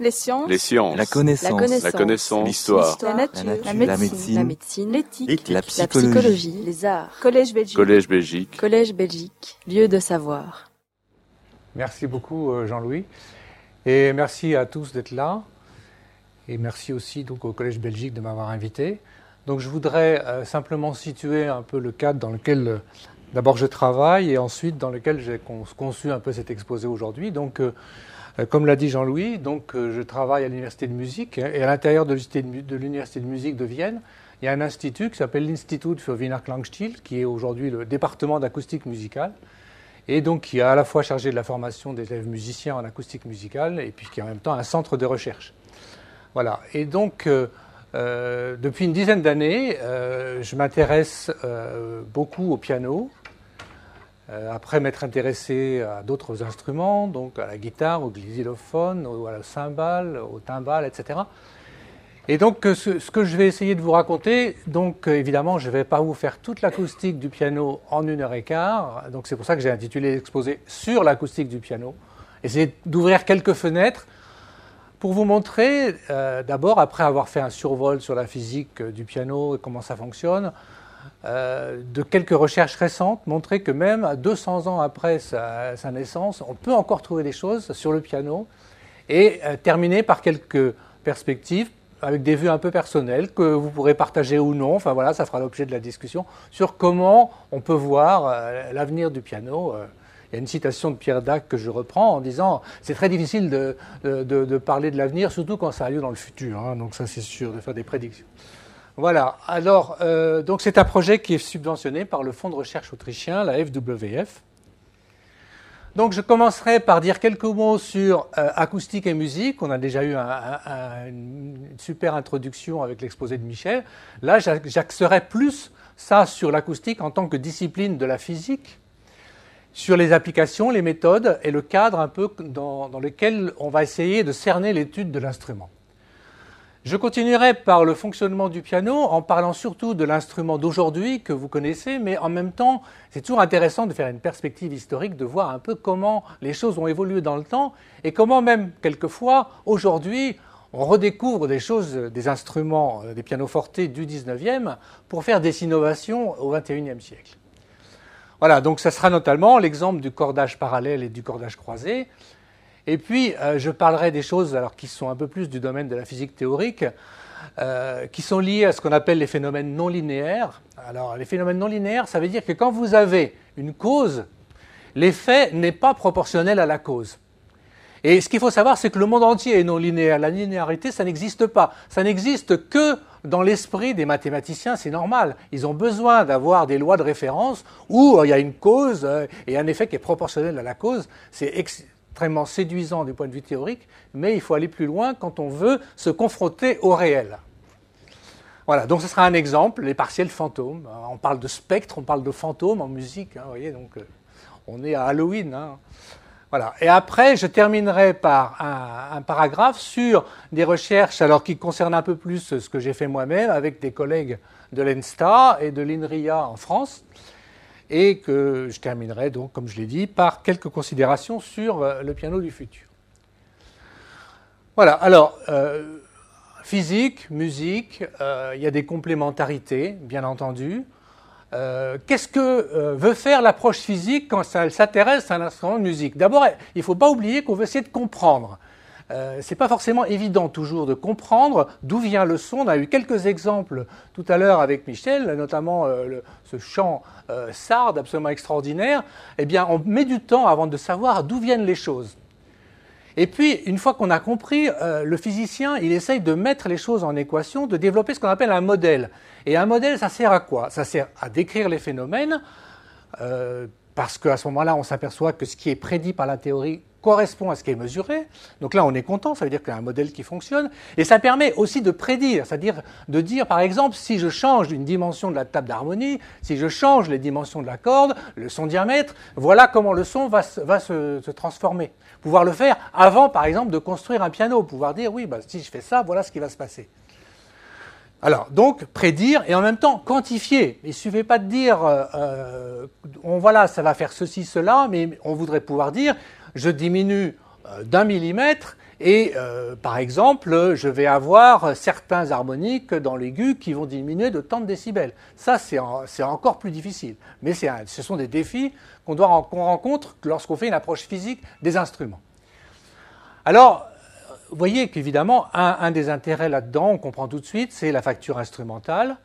Les sciences. Les sciences. La connaissance. La connaissance. La. L'histoire. La nature. La nature. La La médecine. La. L'éthique. La La psychologie. Les arts. Collège Belgique. Collège Belgique. Collège Belgique. Lieu de savoir. Merci beaucoup euh, Jean-Louis. Et merci à tous d'être là. Et merci aussi donc, au Collège Belgique de m'avoir invité. Donc je voudrais euh, simplement situer un peu le cadre dans lequel euh, d'abord je travaille et ensuite dans lequel j'ai con- conçu un peu cet exposé aujourd'hui. Donc euh, comme l'a dit Jean-Louis, donc euh, je travaille à l'université de musique hein, et à l'intérieur de l'université de, musique de Vienne, il y a un institut qui s'appelle l'Institut für Wiener Klangstil qui est aujourd'hui le département d'acoustique musicale et donc qui est à la fois chargé de la formation des élèves musiciens en acoustique musicale et puis qui est en même temps un centre de recherche. Voilà. Et donc, euh, euh, depuis une dizaine d'années, euh, je m'intéresse euh, beaucoup au piano. Euh, après m'être intéressé à d'autres instruments, donc à la guitare, au xylophone, au, à la cymbale, au timbal, etc. Et donc, euh, ce, que je vais essayer de vous raconter, donc euh, évidemment, je ne vais pas vous faire toute l'acoustique du piano en une heure et quart. Donc, c'est pour ça que j'ai intitulé l'exposé sur l'acoustique du piano. Essayer d'ouvrir quelques fenêtres pour vous montrer, d'abord, après avoir fait un survol sur la physique du piano et comment ça fonctionne, euh, de quelques recherches récentes, montrer que même à 200 ans après sa, sa naissance, on peut encore trouver des choses sur le piano, et euh, terminer par quelques perspectives avec des vues un peu personnelles que vous pourrez partager ou non. Enfin voilà, ça fera l'objet de la discussion sur comment on peut voir euh, l'avenir du piano. Il y a une citation de Pierre Dac que je reprends en disant c'est très difficile de parler de l'avenir, surtout quand ça a lieu dans le futur. hein. donc ça c'est sûr, de faire des prédictions. Voilà. Alors, euh, donc c'est un projet qui est subventionné par le fonds de recherche autrichien, la FWF. Donc je commencerai par dire quelques mots sur euh, acoustique et musique. On a déjà eu un- un- un- une super introduction avec l'exposé de Michel. Là, j'ax- j'axerai plus ça sur l'acoustique en tant que discipline de la physique, sur les applications, les méthodes et le cadre un peu dans lequel on va essayer de cerner l'étude de l'instrument. Je continuerai par le fonctionnement du piano en parlant surtout de l'instrument d'aujourd'hui que vous connaissez, mais en même temps, c'est toujours intéressant de faire une perspective historique, de voir un peu comment les choses ont évolué dans le temps et comment même quelquefois, aujourd'hui, on redécouvre des choses, des instruments, euh, des pianofortes du 19e pour faire des innovations au 21e siècle. Voilà, donc ça sera notamment l'exemple du cordage parallèle et du cordage croisé. Et puis, euh, je parlerai des choses alors, qui sont un peu plus du domaine de la physique théorique, euh, qui sont liées à ce qu'on appelle les phénomènes non linéaires. Alors, les phénomènes non linéaires, ça veut dire que quand vous avez une cause, l'effet n'est pas proportionnel à la cause. Et ce qu'il faut savoir, c'est que le monde entier est non linéaire. La linéarité, ça n'existe pas. Ça n'existe que dans l'esprit des mathématiciens, c'est normal. Ils ont besoin d'avoir des lois de référence où euh, il y a une cause et un effet qui est proportionnel à la cause. C'est extrêmement séduisant du point de vue théorique, mais il faut aller plus loin quand on veut se confronter au réel. Voilà, donc ce sera un exemple, les partiels fantômes. On parle de spectre, on parle de fantômes en musique, hein, voyez, donc euh, on est à Halloween. hein. Voilà. Et après, je terminerai par un, un paragraphe sur des recherches, alors qui concernent un peu plus ce que j'ai fait moi-même avec des collègues de l'ENSTA et de l'INRIA en France, et que je terminerai donc, comme je l'ai dit, par quelques considérations sur euh, le piano du futur. Voilà. Alors, euh, physique, musique, euh, il y a des complémentarités, bien entendu. Qu'est-ce que veut faire l'approche physique quand elle s'intéresse à un instrument de musique? D'abord, il ne faut pas oublier qu'on veut essayer de comprendre. Euh, c'est pas forcément évident toujours de comprendre d'où vient le son. On a eu quelques exemples tout à l'heure avec Michel, notamment euh, ce chant euh, sarde absolument extraordinaire. Eh bien, on met du temps avant de savoir d'où viennent les choses. Et puis, une fois qu'on a compris, euh, le physicien, il essaye de mettre les choses en équation, de développer ce qu'on appelle un modèle. Et un modèle, ça sert à quoi? Ça sert à décrire les phénomènes, euh, parce qu'à ce moment-là, on s'aperçoit que ce qui est prédit par la théorie correspond à ce qui est mesuré. Donc là, on est content, ça veut dire qu'il y a un modèle qui fonctionne. Et ça permet aussi de prédire, c'est-à-dire de dire, par exemple, si je change une dimension de la table d'harmonie, si je change les dimensions de la corde, le son diamètre, voilà comment le son va, se- transformer. Pouvoir le faire avant, par exemple, de construire un piano, pouvoir dire, oui, bah, si je fais ça, voilà ce qui va se passer. Alors, donc, prédire et en même temps quantifier. Il ne suffit pas de dire, euh, euh, on, voilà, ça va faire ceci, cela, mais on voudrait pouvoir dire, je diminue euh, d'un millimètre Et euh, par exemple, je vais avoir certains harmoniques dans l'aigu qui vont diminuer de tant de décibels. Ça, c'est encore plus difficile. Mais ce sont des défis qu'on rencontre lorsqu'on fait une approche physique des instruments. Alors, vous voyez qu'évidemment, un, des intérêts là-dedans, on comprend tout de suite, c'est la facture instrumentale.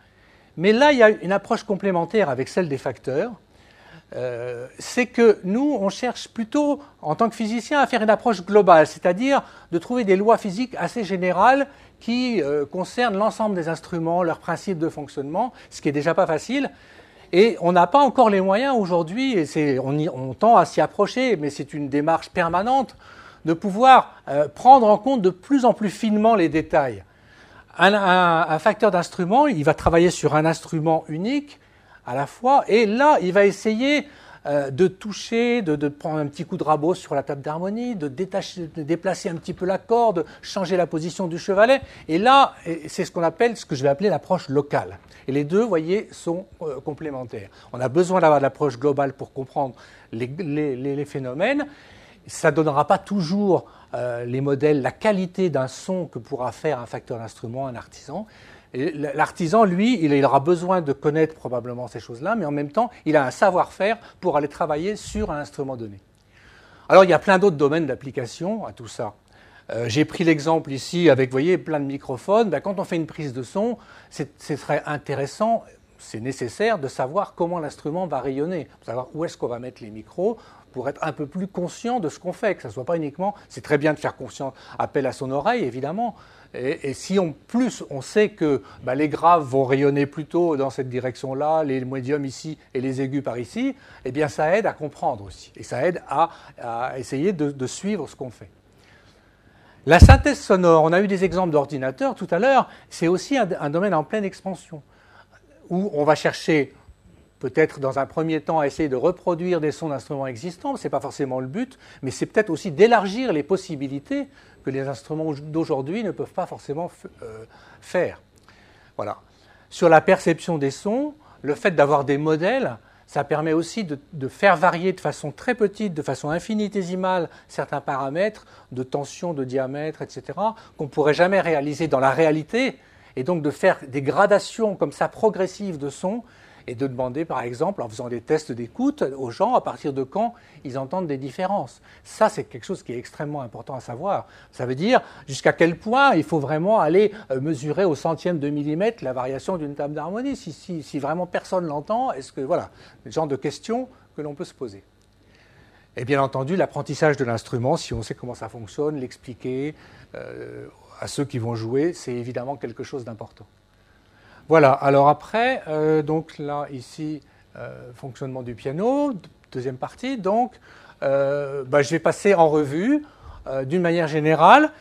Mais là, il y a une approche complémentaire avec celle des facteurs. Euh, c'est que nous, on cherche plutôt, en tant que physicien, à faire une approche globale, c'est-à-dire de trouver des lois physiques assez générales qui euh, concernent l'ensemble des instruments, leurs principes de fonctionnement, ce qui est déjà pas facile. Et on n'a pas encore les moyens aujourd'hui, et on, on tend à s'y approcher, mais c'est une démarche permanente de pouvoir euh, prendre en compte de plus en plus finement les détails. Un, facteur d'instrument, il va travailler sur un instrument unique à la fois, et là, il va essayer euh, de toucher, de, prendre un petit coup de rabot sur la table d'harmonie, de, de déplacer un petit peu la corde, changer la position du chevalet. Et là, c'est ce qu'on appelle, ce que je vais appeler l'approche locale. Et les deux, vous voyez, sont euh, complémentaires. On a besoin d'avoir l'approche globale pour comprendre les phénomènes ça ne donnera pas toujours euh, les modèles, la qualité d'un son que pourra faire un facteur d'instrument, un artisan. L'artisan, lui, il aura besoin de connaître probablement ces choses-là, mais en même temps, il a un savoir-faire pour aller travailler sur un instrument donné. Alors, il y a plein d'autres domaines d'application à tout ça. Euh, j'ai pris l'exemple ici avec, vous voyez, plein de microphones. Ben, quand on fait une prise de son, c'est très intéressant, c'est nécessaire de savoir comment l'instrument va rayonner, savoir où est-ce qu'on va mettre les micros, pour être un peu plus conscient de ce qu'on fait, que ça ne soit pas uniquement, c'est très bien de faire conscient, appel à son oreille évidemment, et, si en plus on sait que bah, les graves vont rayonner plutôt dans cette direction-là, les médiums ici et les aigus par ici, eh bien ça aide à comprendre aussi, et ça aide à, essayer de, suivre ce qu'on fait. La synthèse sonore, on a eu des exemples d'ordinateurs tout à l'heure, c'est aussi un domaine en pleine expansion, où on va chercher peut-être dans un premier temps à essayer de reproduire des sons d'instruments existants, ce n'est pas forcément le but, mais c'est peut-être aussi d'élargir les possibilités que les instruments d'aujourd'hui ne peuvent pas forcément euh, faire. Voilà. Sur la perception des sons, le fait d'avoir des modèles, ça permet aussi de, faire varier de façon très petite, de façon infinitésimale, certains paramètres de tension, de diamètre, etc., qu'on ne pourrait jamais réaliser dans la réalité, et donc de faire des gradations comme ça progressives de sons et de demander, par exemple, en faisant des tests d'écoute aux gens à partir de quand ils entendent des différences. Ça, c'est quelque chose qui est extrêmement important à savoir. Ça veut dire jusqu'à quel point il faut vraiment aller euh, mesurer au centième de millimètre la variation d'une table d'harmonie. Si, vraiment personne l'entend, est-ce que voilà, le genre de questions que l'on peut se poser. Et bien entendu, l'apprentissage de l'instrument, si on sait comment ça fonctionne, l'expliquer euh, à ceux qui vont jouer, c'est évidemment quelque chose d'important. Voilà, alors après, euh, donc là, ici, euh, fonctionnement du piano, deuxième partie. Donc, euh, bah, je vais passer en revue, d'une manière générale,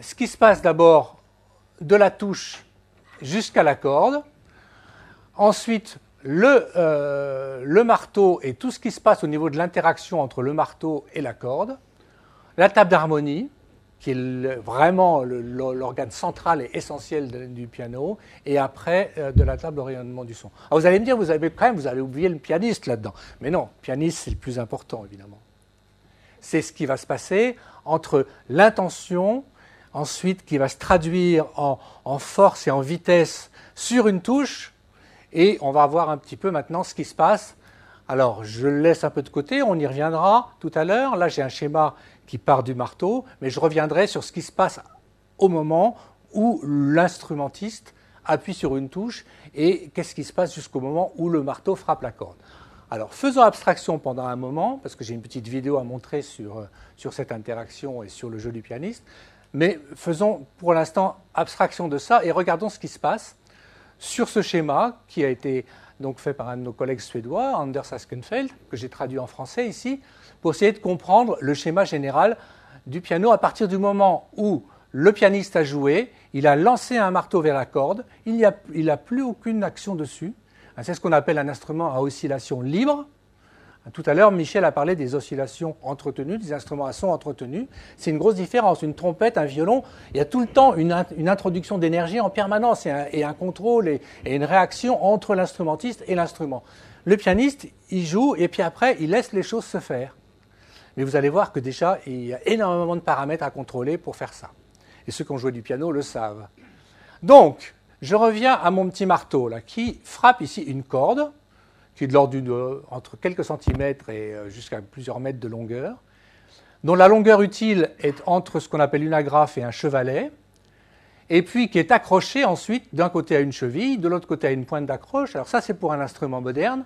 ce qui se passe d'abord de la touche jusqu'à la corde. Ensuite, le, le, marteau et tout ce qui se passe au niveau de l'interaction entre le marteau et la corde. La table d'harmonie, qui est vraiment l'organe central et essentiel du piano, et après euh, de la table de rayonnement du son. Alors vous allez me dire, vous avez quand même, vous allez oublier le pianiste là-dedans. Mais non, pianiste, c'est le plus important, évidemment. C'est ce qui va se passer entre l'intention, ensuite qui va se traduire en, en force et en vitesse sur une touche, et on va voir un petit peu maintenant ce qui se passe alors, je le laisse un peu de côté, on y reviendra tout à l'heure. Là, j'ai un schéma qui part du marteau, mais je reviendrai sur ce qui se passe au moment où l'instrumentiste appuie sur une touche et qu'est-ce qui se passe jusqu'au moment où le marteau frappe la corde. Alors, faisons abstraction pendant un moment, parce que j'ai une petite vidéo à montrer sur, euh, sur cette interaction et sur le jeu du pianiste, mais faisons pour l'instant abstraction de ça et regardons ce qui se passe sur ce schéma qui a été donc fait par un de nos collègues suédois, Anders Askenfeld, que j'ai traduit en français ici pour essayer de comprendre le schéma général du piano à partir du moment où le pianiste a joué, il a lancé un marteau vers la corde, il n'a a plus aucune action dessus. C'est ce qu'on appelle un instrument à oscillation libre. Tout à l'heure, Michel a parlé des oscillations entretenues, des instruments à son entretenus. C'est une grosse différence. Une trompette, un violon, il y a tout le temps une, introduction d'énergie en permanence et un, contrôle et, une réaction entre l'instrumentiste et l'instrument. Le pianiste, il joue et puis après, il laisse les choses se faire. Mais vous allez voir que déjà, il y a énormément de paramètres à contrôler pour faire ça. Et ceux qui ont joué du piano le savent. Donc, je reviens à mon petit marteau qui frappe ici une corde, qui est de l'ordre entre quelques centimètres et euh, jusqu'à plusieurs mètres de longueur, dont la longueur utile est entre ce qu'on appelle une agrafe et un chevalet, et puis qui est accroché ensuite d'un côté à une cheville, de l'autre côté à une pointe d'accroche. Alors ça, c'est pour un instrument moderne.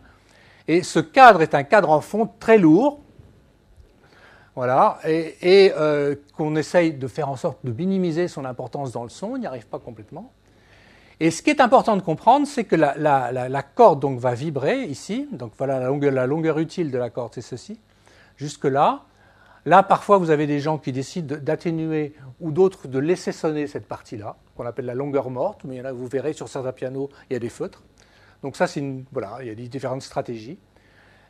Et ce cadre est un cadre en fond très lourd, voilà, et, euh, qu'on essaye de faire en sorte de minimiser son importance dans le son, on n'y arrive pas complètement. Et ce qui est important de comprendre, c'est que la, corde donc, va vibrer ici. Donc voilà, la longueur, utile de la corde, c'est ceci. Jusque-là. Là, parfois, vous avez des gens qui décident d'atténuer ou d'autres de laisser sonner cette partie-là, qu'on appelle la longueur morte. Mais là, vous verrez sur certains pianos, il y a des feutres. Donc ça, c'est une, voilà, il y a différentes stratégies.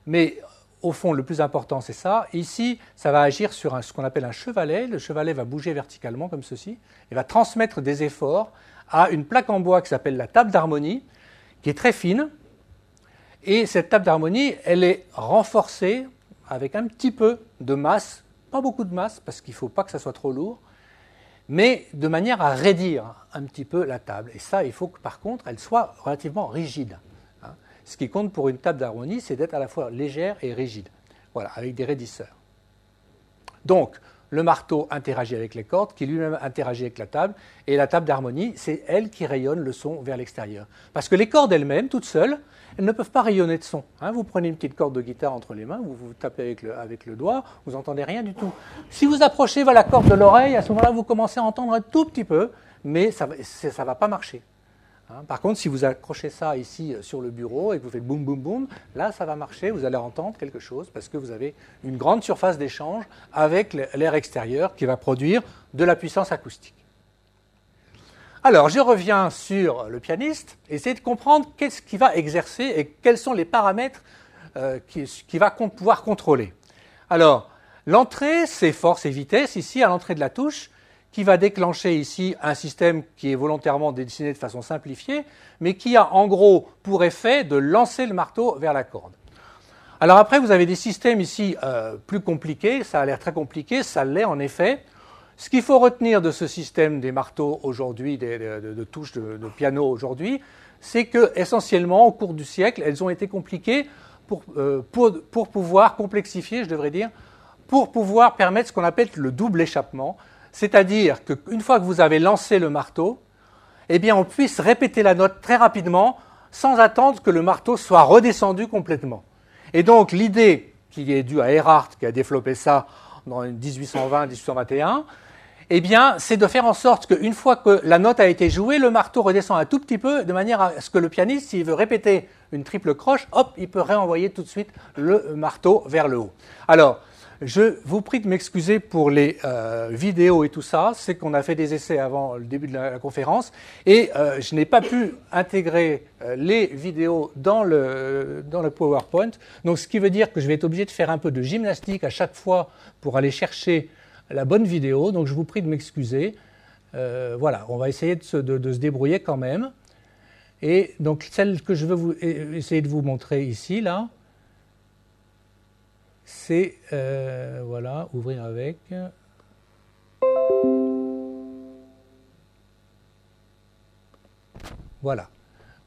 Mais au fond, le plus important, c'est ça. Ici, ça va agir sur ce qu'on appelle un chevalet. Le chevalet va bouger verticalement comme ceci et va transmettre des efforts à une plaque en bois qui s'appelle la table d'harmonie, qui est très fine. Et cette table d'harmonie, elle est renforcée avec un petit peu de masse, pas beaucoup de masse parce qu'il ne faut pas que ça soit trop lourd, mais de manière à raidir un petit peu la table. Et ça, il faut que par contre, elle soit relativement rigide. Ce qui compte pour une table d'harmonie, c'est d'être à la fois légère et rigide. Voilà, avec des raidisseurs. Donc, le marteau interagit avec les cordes, qui lui-même interagit avec la table, et la table d'harmonie, c'est elle qui rayonne le son vers l'extérieur. Parce que les cordes elles-mêmes, toutes seules, elles ne peuvent pas rayonner de son. Hein. vous prenez une petite corde de guitare entre les mains, vous tapez avec le, avec le doigt, vous n'entendez rien du tout. Si vous approchez la corde de l'oreille, à ce moment-là, vous commencez à entendre un tout petit peu, mais ça ne va pas marcher. Hein, par contre, si vous accrochez ça ici euh, sur le bureau et que vous faites boum boum boum, là ça va marcher, vous allez entendre quelque chose parce que vous avez une grande surface d'échange avec l'air extérieur qui va produire de la puissance acoustique. Alors, je reviens sur le pianiste, essayer de comprendre qu'est-ce qu'il va exercer et quels sont les paramètres euh, qu'il va pouvoir contrôler. Alors, l'entrée, c'est force et vitesse ici à l'entrée de la touche qui va déclencher ici un système qui est volontairement dessiné de façon simplifiée, mais qui a en gros pour effet de lancer le marteau vers la corde. Alors après, vous avez des systèmes ici euh, plus compliqués, ça a l'air très compliqué, ça l'est en effet. Ce qu'il faut retenir de ce système des marteaux aujourd'hui, de, touches de, piano aujourd'hui, c'est que essentiellement au cours du siècle, elles ont été compliquées pour, euh, pour, pour pouvoir complexifier, je devrais dire, pour pouvoir permettre ce qu'on appelle le double échappement, c'est-à-dire qu'une fois que vous avez lancé le marteau, eh on puisse répéter la note très rapidement sans attendre que le marteau soit redescendu complètement. Et donc, l'idée qui est due à Erhardt, qui a développé ça dans 1820-1821, eh bien, c'est de faire en sorte qu'une fois que la note a été jouée, le marteau redescend un tout petit peu, de manière à ce que le pianiste, s'il veut répéter une triple croche, hop, il peut réenvoyer tout de suite le marteau vers le haut. Je vous prie de m'excuser pour les euh, vidéos et tout ça. C'est qu'on a fait des essais avant le début de la, conférence et euh, je n'ai pas pu intégrer euh, les vidéos dans le, dans le PowerPoint. Donc, ce qui veut dire que je vais être obligé de faire un peu de gymnastique à chaque fois pour aller chercher la bonne vidéo. Donc, je vous prie de m'excuser. voilà, on va essayer de se, débrouiller quand même. Et donc, celle que je veux essayer de vous montrer ici, là, c'est, euh, voilà, ouvrir avec. Voilà.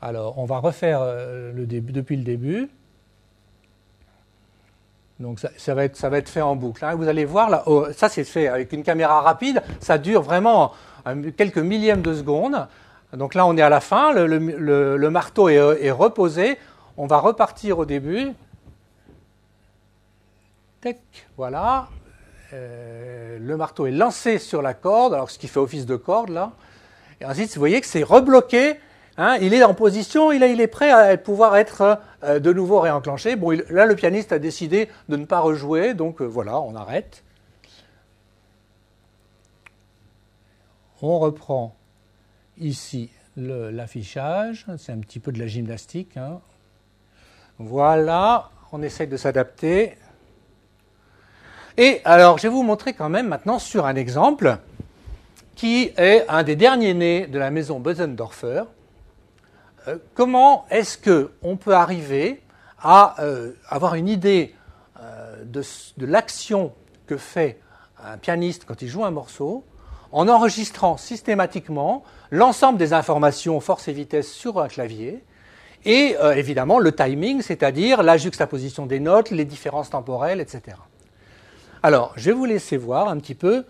Alors, on va refaire euh, depuis le début. Donc, ça, va, être, ça va être fait en boucle. Hein. Vous allez voir, là, oh, ça c'est fait avec une caméra rapide. Ça dure vraiment quelques millièmes de seconde. Donc là, on est à la fin. Le, marteau est reposé. On va repartir au début voilà. Euh, le marteau est lancé sur la corde, alors ce qui fait office de corde là. Et ensuite, vous voyez que c'est rebloqué. Hein, il est en position, il est, prêt à pouvoir être euh, de nouveau réenclenché. Bon, là, le pianiste a décidé de ne pas rejouer, donc euh, voilà, on arrête. On reprend ici l'affichage, c'est un petit peu de la gymnastique. Hein. Voilà, on essaye de s'adapter. Et alors, je vais vous montrer quand même maintenant sur un exemple qui est un des derniers nés de la maison Bösendorfer. Euh, comment est-ce qu'on peut arriver à euh, avoir une idée euh, de, l'action que fait un pianiste quand il joue un morceau en enregistrant systématiquement l'ensemble des informations force et vitesse sur un clavier et évidemment le timing, c'est-à-dire la juxtaposition des notes, les différences temporelles, etc. Alors, je vais vous laisser voir un petit peu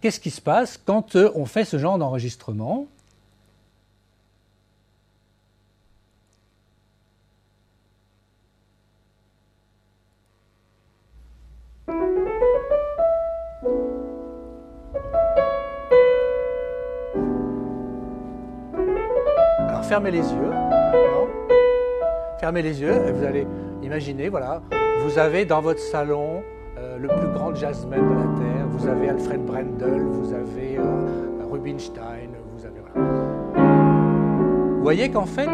qu'est-ce qui se passe quand euh, on fait ce genre d'enregistrement. Alors, fermez les yeux. Fermez les yeux et vous allez imaginer, voilà, vous avez dans votre salon euh, le plus grand jazzman de la Terre, vous avez Alfred Brendel, vous avez euh, Rubinstein, vous avez... Vous voyez qu'en fait,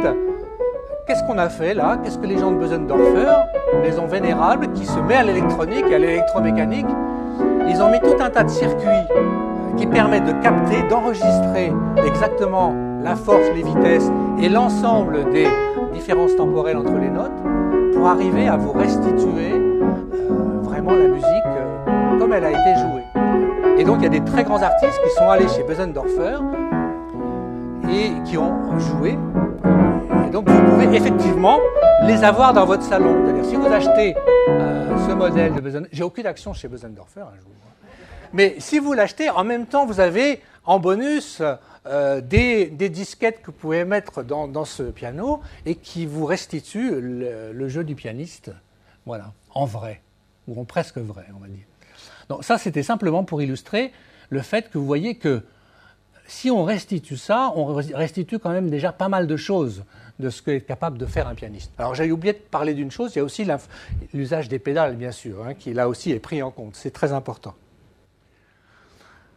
qu'est-ce qu'on a fait là? Qu'est-ce que les gens de Bösendorfer, une maison vénérable qui se met à l'électronique et à l'électromécanique, ils ont mis tout un tas de circuits euh, qui permettent de capter, d'enregistrer exactement la force, les vitesses et l'ensemble des différences temporelles entre les notes pour arriver à vous restituer la musique euh, comme elle a été jouée. Et donc il y a des très grands artistes qui sont allés chez Bösendorfer et qui ont joué. Et donc vous pouvez effectivement les avoir dans votre salon. C'est-à-dire si vous achetez euh, ce modèle de Bösendorfer, j'ai aucune action chez Bösendorfer, un jour. Mais si vous l'achetez, en même temps, vous avez en bonus euh, des, disquettes que vous pouvez mettre dans, ce piano et qui vous restituent le jeu du pianiste, voilà, en vrai ou presque vrai, on va dire. Donc ça, c'était simplement pour illustrer le fait que vous voyez que si on restitue ça, on restitue quand même déjà pas mal de choses de ce qu'est capable de faire un pianiste. Alors j'ai oublié de parler d'une chose, il y a aussi l'usage des pédales, bien sûr, hein, qui là aussi est pris en compte. C'est très important.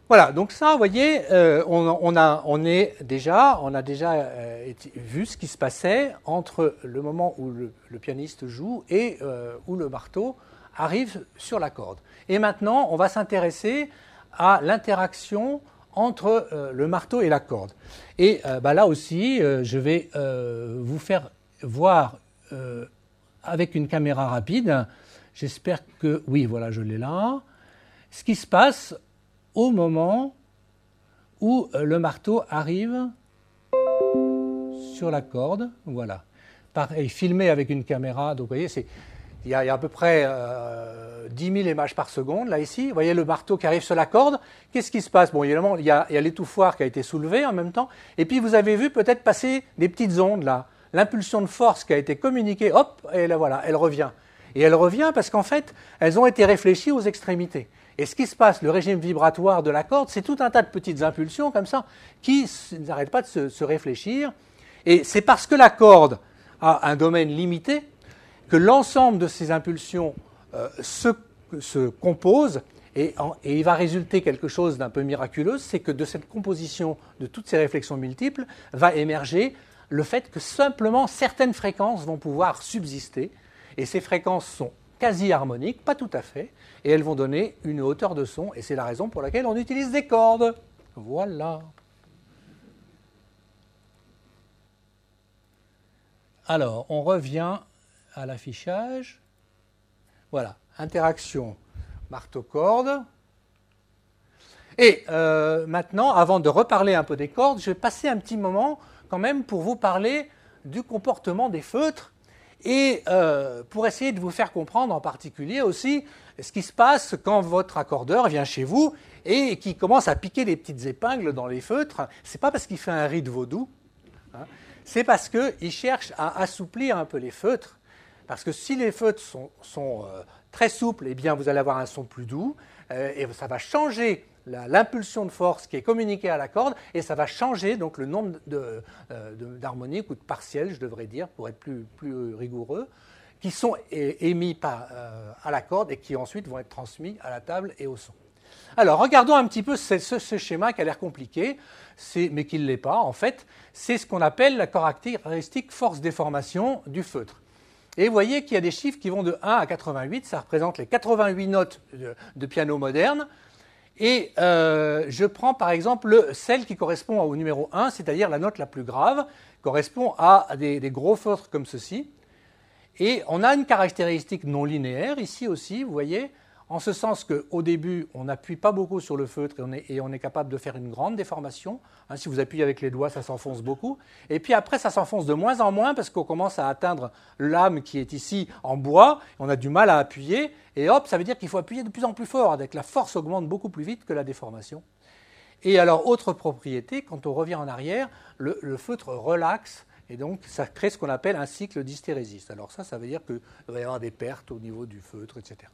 Voilà, donc ça, vous voyez, euh, on, a, on, est déjà, on a déjà euh, vu ce qui se passait entre le moment où le, pianiste joue et euh, où le marteau arrive sur la corde. Et maintenant, on va s'intéresser à l'interaction entre euh, le marteau et la corde. Et euh, bah, là aussi, euh, je vais vous faire voir avec une caméra rapide, j'espère que, oui, voilà, je l'ai là, ce qui se passe au moment où le marteau arrive sur la corde, voilà. Pareil, filmé avec une caméra, donc vous voyez, c'est il y, a, à peu près euh, 10 000 images par seconde, là ici. Vous voyez le marteau qui arrive sur la corde. Qu'est-ce qui se passe? Bon, évidemment, il y a, l'étouffoir qui a été soulevé en même temps. Et puis, vous avez vu peut-être passer des petites ondes, là. L'impulsion de force qui a été communiquée, hop, et là, voilà, elle revient. Et elle revient parce qu'en fait, elles ont été réfléchies aux extrémités. Et ce qui se passe, le régime vibratoire de la corde, c'est tout un tas de petites impulsions comme ça qui n'arrêtent pas de se réfléchir. Et c'est parce que la corde a un domaine limité que l'ensemble de ces impulsions euh, se, compose et, et, il va résulter quelque chose d'un peu miraculeux, c'est que de cette composition de toutes ces réflexions multiples va émerger le fait que simplement certaines fréquences vont pouvoir subsister, et ces fréquences sont quasi harmoniques, pas tout à fait, et elles vont donner une hauteur de son, et c'est la raison pour laquelle on utilise des cordes. Voilà. Alors, on revient à l'affichage. Voilà, interaction marteau-corde. Et euh, maintenant, avant de reparler un peu des cordes, je vais passer un petit moment quand même pour vous parler du comportement des feutres et euh, pour essayer de vous faire comprendre en particulier aussi ce qui se passe quand votre accordeur vient chez vous et qui commence à piquer des petites épingles dans les feutres. Ce n'est pas parce qu'il fait un rite vaudou, hein, c'est parce qu'il cherche à assouplir un peu les feutres parce que si les feutres sont, euh, très souples, eh bien vous allez avoir un son plus doux euh, et ça va changer l'impulsion de force qui est communiquée à la corde et ça va changer donc le nombre euh, d'harmoniques ou de partiels, je devrais dire, pour être plus, rigoureux, qui sont émis à la corde et qui ensuite vont être transmis à la table et au son. Alors, regardons un petit peu ce, ce schéma qui a l'air compliqué, mais qui ne l'est pas. En fait, c'est ce qu'on appelle la caractéristique force-déformation du feutre. Et vous voyez qu'il y a des chiffres qui vont de 1 à 88, ça représente les 88 notes de, piano moderne. Et euh, je prends par exemple celle qui correspond au numéro 1, c'est-à-dire la note la plus grave, correspond à des, gros feutres comme ceci. Et on a une caractéristique non linéaire ici aussi, vous voyez, en ce sens qu'au début, on n'appuie pas beaucoup sur le feutre et on, est, capable de faire une grande déformation. Hein, si vous appuyez avec les doigts, ça s'enfonce beaucoup. Et puis après, ça s'enfonce de moins en moins parce qu'on commence à atteindre l'âme qui est ici en bois. On a du mal à appuyer. Et hop, ça veut dire qu'il faut appuyer de plus en plus fort. La force augmente beaucoup plus vite que la déformation. Et alors, autre propriété, quand on revient en arrière, le, feutre relaxe. Et donc, ça crée ce qu'on appelle un cycle d'hystérésis. Alors ça, ça veut dire qu'il va y avoir des pertes au niveau du feutre, etc.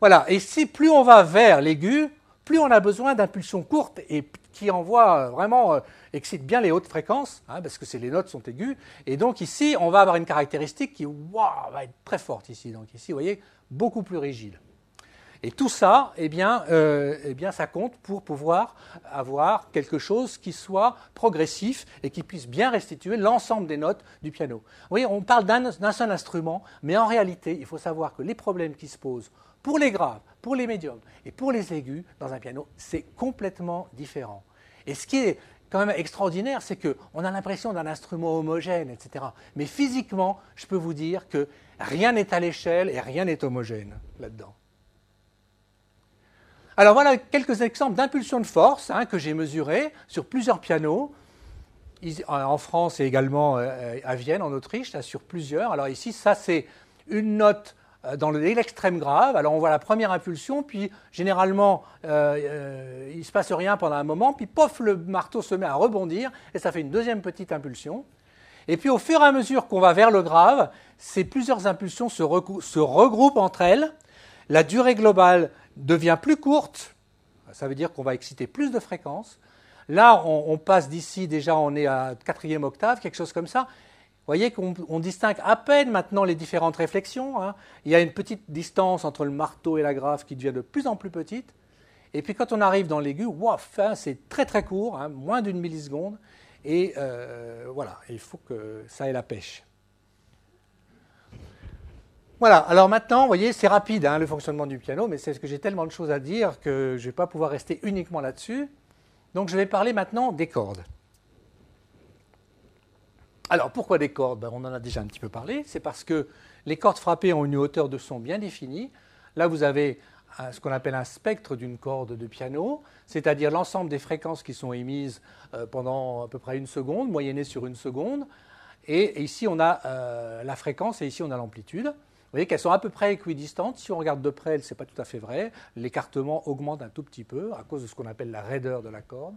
Voilà, et si plus on va vers l'aigu, plus on a besoin d'impulsions courtes et qui envoient vraiment, euh, excitent bien les hautes fréquences, hein, parce que les notes sont aiguës. Et donc ici, on va avoir une caractéristique qui va être très forte ici. Donc ici, vous voyez, beaucoup plus rigide. Et tout ça, eh bien, euh, eh bien, ça compte pour pouvoir avoir quelque chose qui soit progressif et qui puisse bien restituer l'ensemble des notes du piano. Vous voyez, on parle d'un seul instrument, mais en réalité, il faut savoir que les problèmes qui se posent pour les graves, pour les médiums et pour les aigus dans un piano, c'est complètement différent. Et ce qui est quand même extraordinaire, c'est qu'on a l'impression d'un instrument homogène, etc. Mais physiquement, je peux vous dire que rien n'est à l'échelle et rien n'est homogène là-dedans. Alors voilà quelques exemples d'impulsion de force hein, que j'ai mesurées sur plusieurs pianos, en France et également euh, à Vienne, en Autriche, là, sur plusieurs. Alors ici, ça c'est une note euh, dans l'extrême grave. Alors on voit la première impulsion, puis généralement euh, euh, il ne se passe rien pendant un moment, puis pof, le marteau se met à rebondir et ça fait une deuxième petite impulsion. Et puis au fur et à mesure qu'on va vers le grave, ces plusieurs impulsions se, regroupent entre elles. La durée globale devient plus courte, ça veut dire qu'on va exciter plus de fréquences. Là, on passe d'ici, déjà on est à quatrième octave, quelque chose comme ça. Vous voyez qu'on distingue à peine maintenant les différentes réflexions. Hein. Il y a une petite distance entre le marteau et la grave qui devient de plus en plus petite. Et puis quand on arrive dans l'aigu, hein, c'est très très court, hein, moins d'une milliseconde. Et euh, voilà, il faut que ça ait la pêche. Voilà, alors maintenant, vous voyez, c'est rapide le fonctionnement du piano, mais c'est que j'ai tellement de choses à dire que je ne vais pas pouvoir rester uniquement là-dessus. Donc je vais parler maintenant des cordes. Alors pourquoi des cordes? Ben, On en a déjà un petit peu parlé. C'est parce que les cordes frappées ont une hauteur de son bien définie. Là, vous avez ce qu'on appelle un spectre d'une corde de piano, c'est-à-dire l'ensemble des fréquences qui sont émises euh, pendant à peu près une seconde, moyennées sur une seconde. Et ici, on a euh, la fréquence et ici, on a l'amplitude. Vous voyez qu'elles sont à peu près équidistantes. Si on regarde de près, ce n'est pas tout à fait vrai. L'écartement augmente un tout petit peu à cause de ce qu'on appelle la raideur de la corde.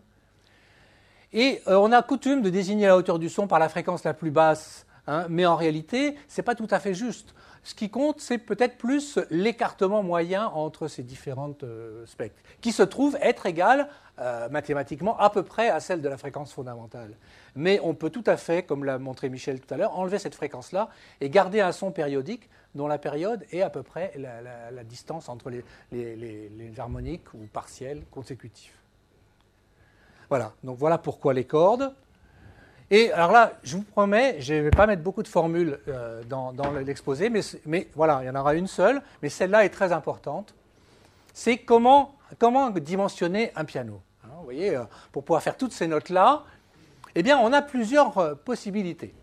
Et euh, on a coutume de désigner la hauteur du son par la fréquence la plus basse, hein, mais en réalité, ce n'est pas tout à fait juste. Ce qui compte, c'est peut-être plus l'écartement moyen entre ces différentes euh, spectres, qui se trouve être égal euh, mathématiquement à peu près à celle de la fréquence fondamentale. Mais on peut tout à fait, comme l'a montré Michel tout à l'heure, enlever cette fréquence-là et garder un son périodique dont la période est à peu près la, distance entre les, les harmoniques ou partiels consécutifs. Voilà, donc voilà pourquoi les cordes. Et alors là, je vous promets, je ne vais pas mettre beaucoup de formules euh, dans, l'exposé, mais, voilà, il y en aura une seule, mais celle-là est très importante. C'est comment, dimensionner un piano. Hein, vous voyez, euh, pour pouvoir faire toutes ces notes-là, eh bien, on a plusieurs euh, possibilités.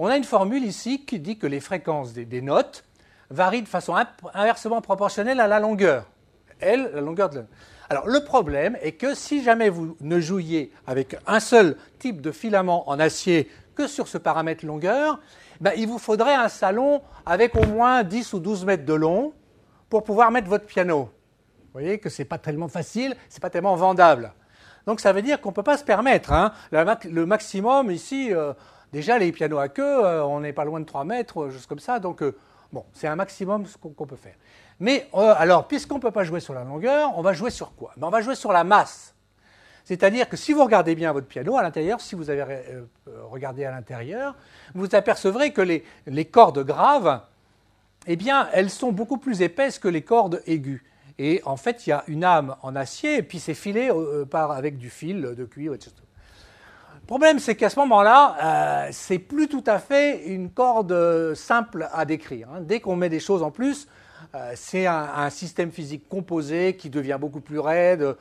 On a une formule ici qui dit que les fréquences des, notes varient de façon inversement proportionnelle à la longueur. Elle, la longueur de alors le problème est que si jamais vous ne jouiez avec un seul type de filament en acier que sur ce paramètre longueur, ben, il vous faudrait un salon avec au moins 10 ou 12 mètres de long pour pouvoir mettre votre piano. Vous voyez que ce n'est pas tellement facile, ce n'est pas tellement vendable. Donc ça veut dire qu'on ne peut pas se permettre. Hein. Le maximum ici, euh, déjà les pianos à queue, euh, on n'est pas loin de 3 mètres, juste comme ça. Donc euh, bon, c'est un maximum qu'on peut faire. Mais euh, alors, puisqu'on ne peut pas jouer sur la longueur, on va jouer sur quoi? Ben, On va jouer sur la masse. C'est-à-dire que si vous regardez bien votre piano à l'intérieur, si vous avez euh, regardé à l'intérieur, vous apercevrez que les, cordes graves, eh bien, elles sont beaucoup plus épaisses que les cordes aiguës. Et en fait, il y a une âme en acier, et puis c'est filé euh, avec du fil de cuivre, etc. Le problème, c'est qu'à ce moment-là, c'est plus tout à fait une corde simple à décrire. Hein. Dès qu'on met des choses en plus, euh, c'est un, système physique composé qui devient beaucoup plus raide,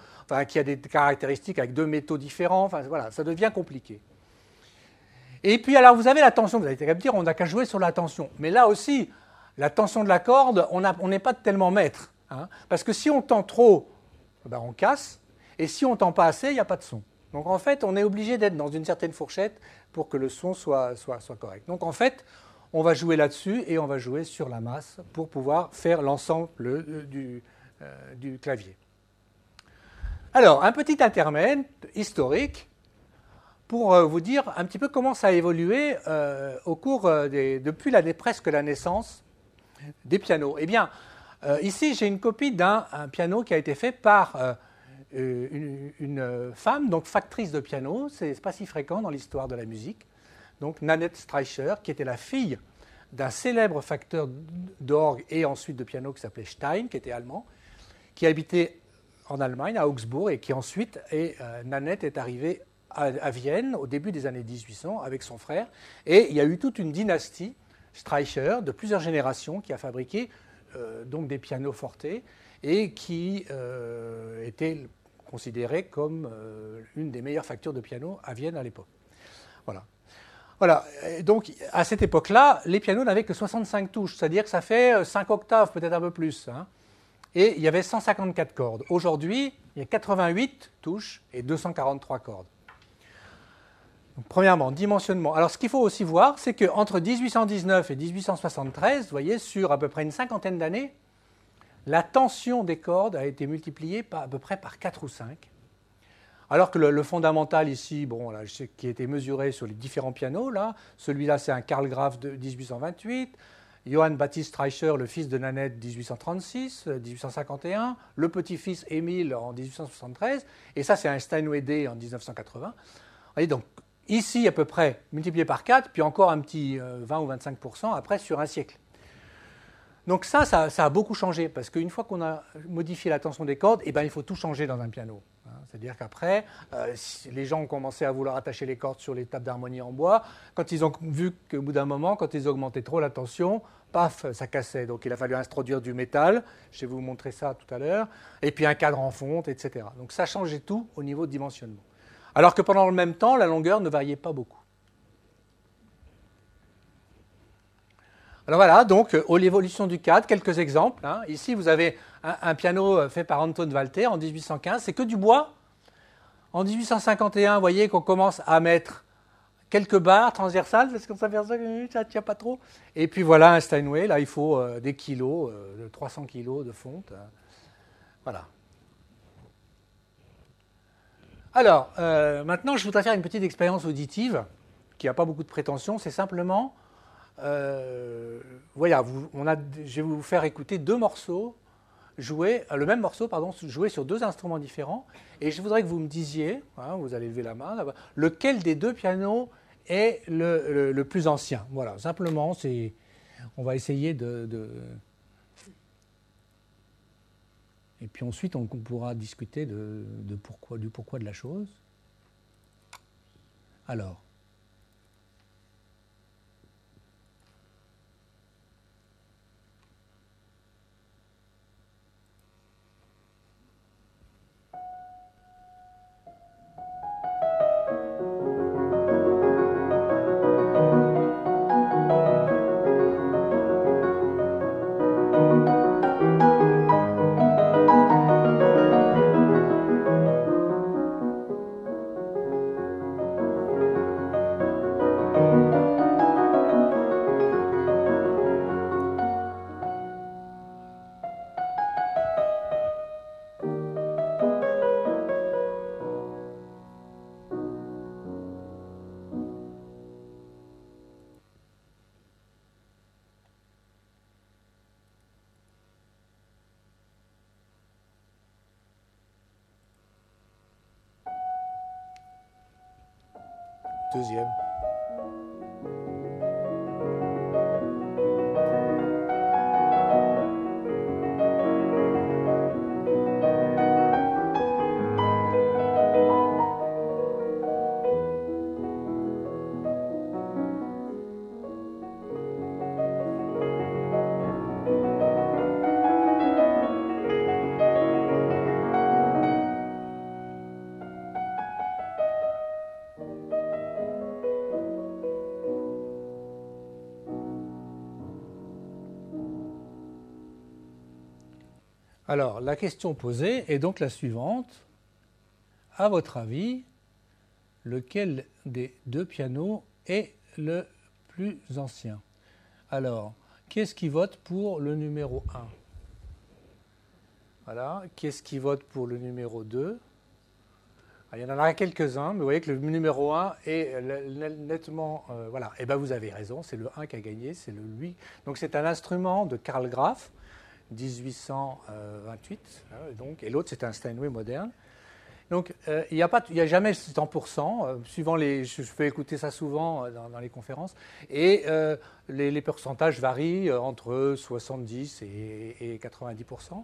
qui a des caractéristiques avec deux métaux différents. Enfin, voilà, ça devient compliqué. Et puis alors vous avez la tension, vous allez me dire on n'a qu'à jouer sur la tension. Mais là aussi, la tension de la corde, on n'est pas tellement maître. Hein. parce que si on tend trop, ben on casse, et si on tend pas assez, il n'y a pas de son. Donc en fait, on est obligé d'être dans une certaine fourchette pour que le son soit, soit, soit correct. Donc en fait, on va jouer là-dessus et on va jouer sur la masse pour pouvoir faire l'ensemble euh, du, euh, du clavier. Alors, un petit intermède historique pour euh, vous dire un petit peu comment ça a évolué au cours des, depuis la, presque la naissance des pianos. Eh bien, ici, j'ai une copie d'un piano qui a été fait par une, une, femme, donc factrice de piano. C'est pas si fréquent dans l'histoire de la musique donc Nanette Streicher, qui était la fille d'un célèbre facteur d'orgue et ensuite de piano qui s'appelait Stein, qui était allemand, qui habitait en Allemagne, à Augsbourg, et qui ensuite, et, euh, Nanette est arrivée à, Vienne au début des années 1800 avec son frère, et il y a eu toute une dynastie Streicher de plusieurs générations qui a fabriqué euh, donc des pianos fortés et qui euh, était considérée comme une des meilleures factures de piano à Vienne à l'époque. Voilà. Voilà, donc à cette époque-là, les pianos n'avaient que 65 touches, c'est-à-dire que ça fait 5 euh, octaves, peut-être un peu plus. Hein. Et il y avait 154 cordes. Aujourd'hui, il y a 88 touches et 243 cordes. premièrement, dimensionnement. Alors ce qu'il faut aussi voir, c'est qu'entre 1819 et 1873, vous voyez, sur à peu près une cinquantaine d'années, la tension des cordes a été multipliée par, à peu près par 4 ou 5. Alors que le, fondamental ici, bon, qui a été mesuré sur les différents pianos, là, celui-là c'est un Karl Graf de 1828, Johann Baptist Streicher, le fils de Nanette, 1836, 1851, euh, le petit-fils Émile en 1873, et ça c'est un Steinway D en 1980. Voyez, donc ici à peu près multiplié par 4, puis encore un petit 20 euh, ou 25% après sur un siècle. Donc ça, ça, a beaucoup changé, parce qu'une fois qu'on a modifié la tension des cordes, eh ben, il faut tout changer dans un piano. Hein. C'est-à-dire qu'après, euh, les gens ont commencé à vouloir attacher les cordes sur les tables d'harmonie en bois. Quand ils ont vu qu'au bout d'un moment, quand ils augmentaient trop la tension, paf, ça cassait. Donc il a fallu introduire du métal, je vais vous montrer ça tout à l'heure, et puis un cadre en fonte, etc. Donc ça changeait tout au niveau de dimensionnement. Alors que pendant le même temps, la longueur ne variait pas beaucoup. Alors voilà, donc, euh, l'évolution du cadre, quelques exemples. Hein. Ici, vous avez un, piano euh, fait par Anton Walter en 1815. C'est que du bois. En 1851, vous voyez qu'on commence à mettre quelques barres transversales, parce qu'on s'aperçoit que ça ne tient pas trop. Et puis voilà un Steinway, là il faut euh, des kilos, 300 kilos de fonte. Voilà. Alors, maintenant je voudrais faire une petite expérience auditive, qui n'a pas beaucoup de prétention, c'est simplement euh, voilà, je vais vous faire écouter deux morceaux, euh, le même morceau, pardon, joué sur deux instruments différents. Et je voudrais que vous me disiez, hein, vous allez lever la main, lequel des deux pianos est le, plus ancien. Voilà, simplement, on va essayer de, Et puis ensuite, on, pourra discuter du pourquoi de la chose. Alors, Deuxième. Alors, la question posée est donc la suivante. À votre avis, lequel des deux pianos est le plus ancien? Alors, qui est-ce qui vote pour le numéro 1 Voilà. Qui est-ce qui vote pour le numéro 2 ah, il y en a quelques-uns, mais vous voyez que le numéro 1 est nettement. Euh, voilà, et eh bien vous avez raison, c'est le 1 qui a gagné, c'est le lui. Donc c'est un instrument de Karl Graf, 1828, hein, donc, et l'autre c'est un Steinway moderne. Donc euh, il n'y a, a, jamais 100%, euh, suivant les, je, fais écouter ça souvent dans, les conférences, et les, pourcentages varient entre 70 et, et 90%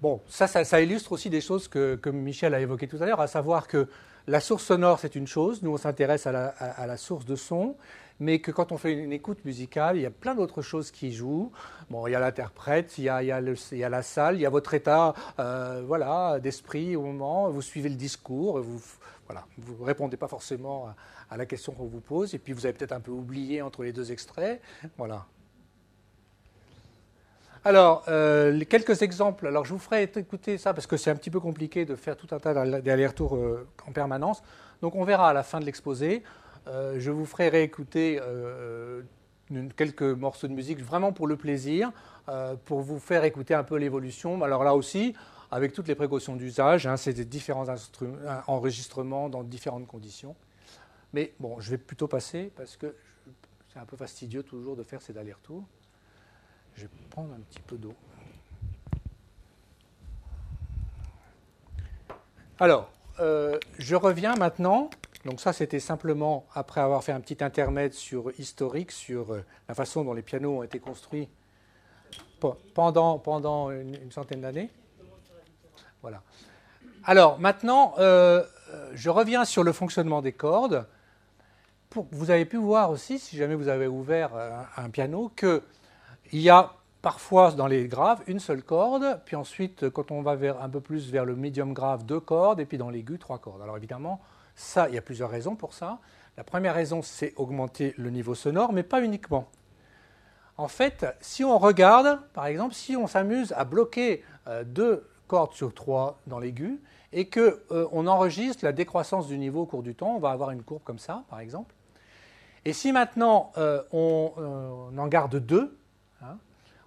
bon, ça, ça, illustre aussi des choses que, Michel a évoquées tout à l'heure, à savoir que la source sonore, c'est une chose, nous on s'intéresse à, la, source de son, mais que quand on fait une écoute musicale, il y a plein d'autres choses qui jouent. Bon, il y a l'interprète, il, y a, la salle, il y a votre état euh, voilà, d'esprit au moment, vous suivez le discours, vous voilà, vous répondez pas forcément à, à la question qu'on vous pose, et puis vous avez peut-être un peu oublié entre les deux extraits. Voilà. Alors, euh, quelques exemples. Alors, je vous ferai écouter ça parce que c'est un petit peu compliqué de faire tout un tas d'allers-retours euh, en permanence. Donc, on verra à la fin de l'exposé. Euh, je vous ferai réécouter quelques morceaux de musique vraiment pour le plaisir, pour vous faire écouter un peu l'évolution. Alors là aussi, avec toutes les précautions d'usage, hein, c'est des différents enregistrements dans différentes conditions. Mais bon, je vais plutôt passer parce que c'est un peu fastidieux toujours de faire ces allers-retours. Je vais prendre un petit peu d'eau. Alors, euh, je reviens maintenant. Donc ça, c'était simplement après avoir fait un petit intermède sur historique, sur euh, la façon dont les pianos ont été construits pendant, une, centaine d'années. Voilà. Alors maintenant, euh, je reviens sur le fonctionnement des cordes. Vous avez pu voir aussi, si jamais vous avez ouvert un piano, que il y a parfois dans les graves une seule corde, puis ensuite quand on va un peu plus vers le médium grave, deux cordes, et puis dans l'aigu, trois cordes. Alors évidemment, ça, il y a plusieurs raisons pour ça. La première raison, c'est augmenter le niveau sonore, mais pas uniquement. En fait, si on regarde, par exemple, si on s'amuse à bloquer euh, deux cordes sur trois dans l'aigu, et qu'on euh, enregistre la décroissance du niveau au cours du temps, on va avoir une courbe comme ça, par exemple. Et si maintenant euh, on, en garde deux,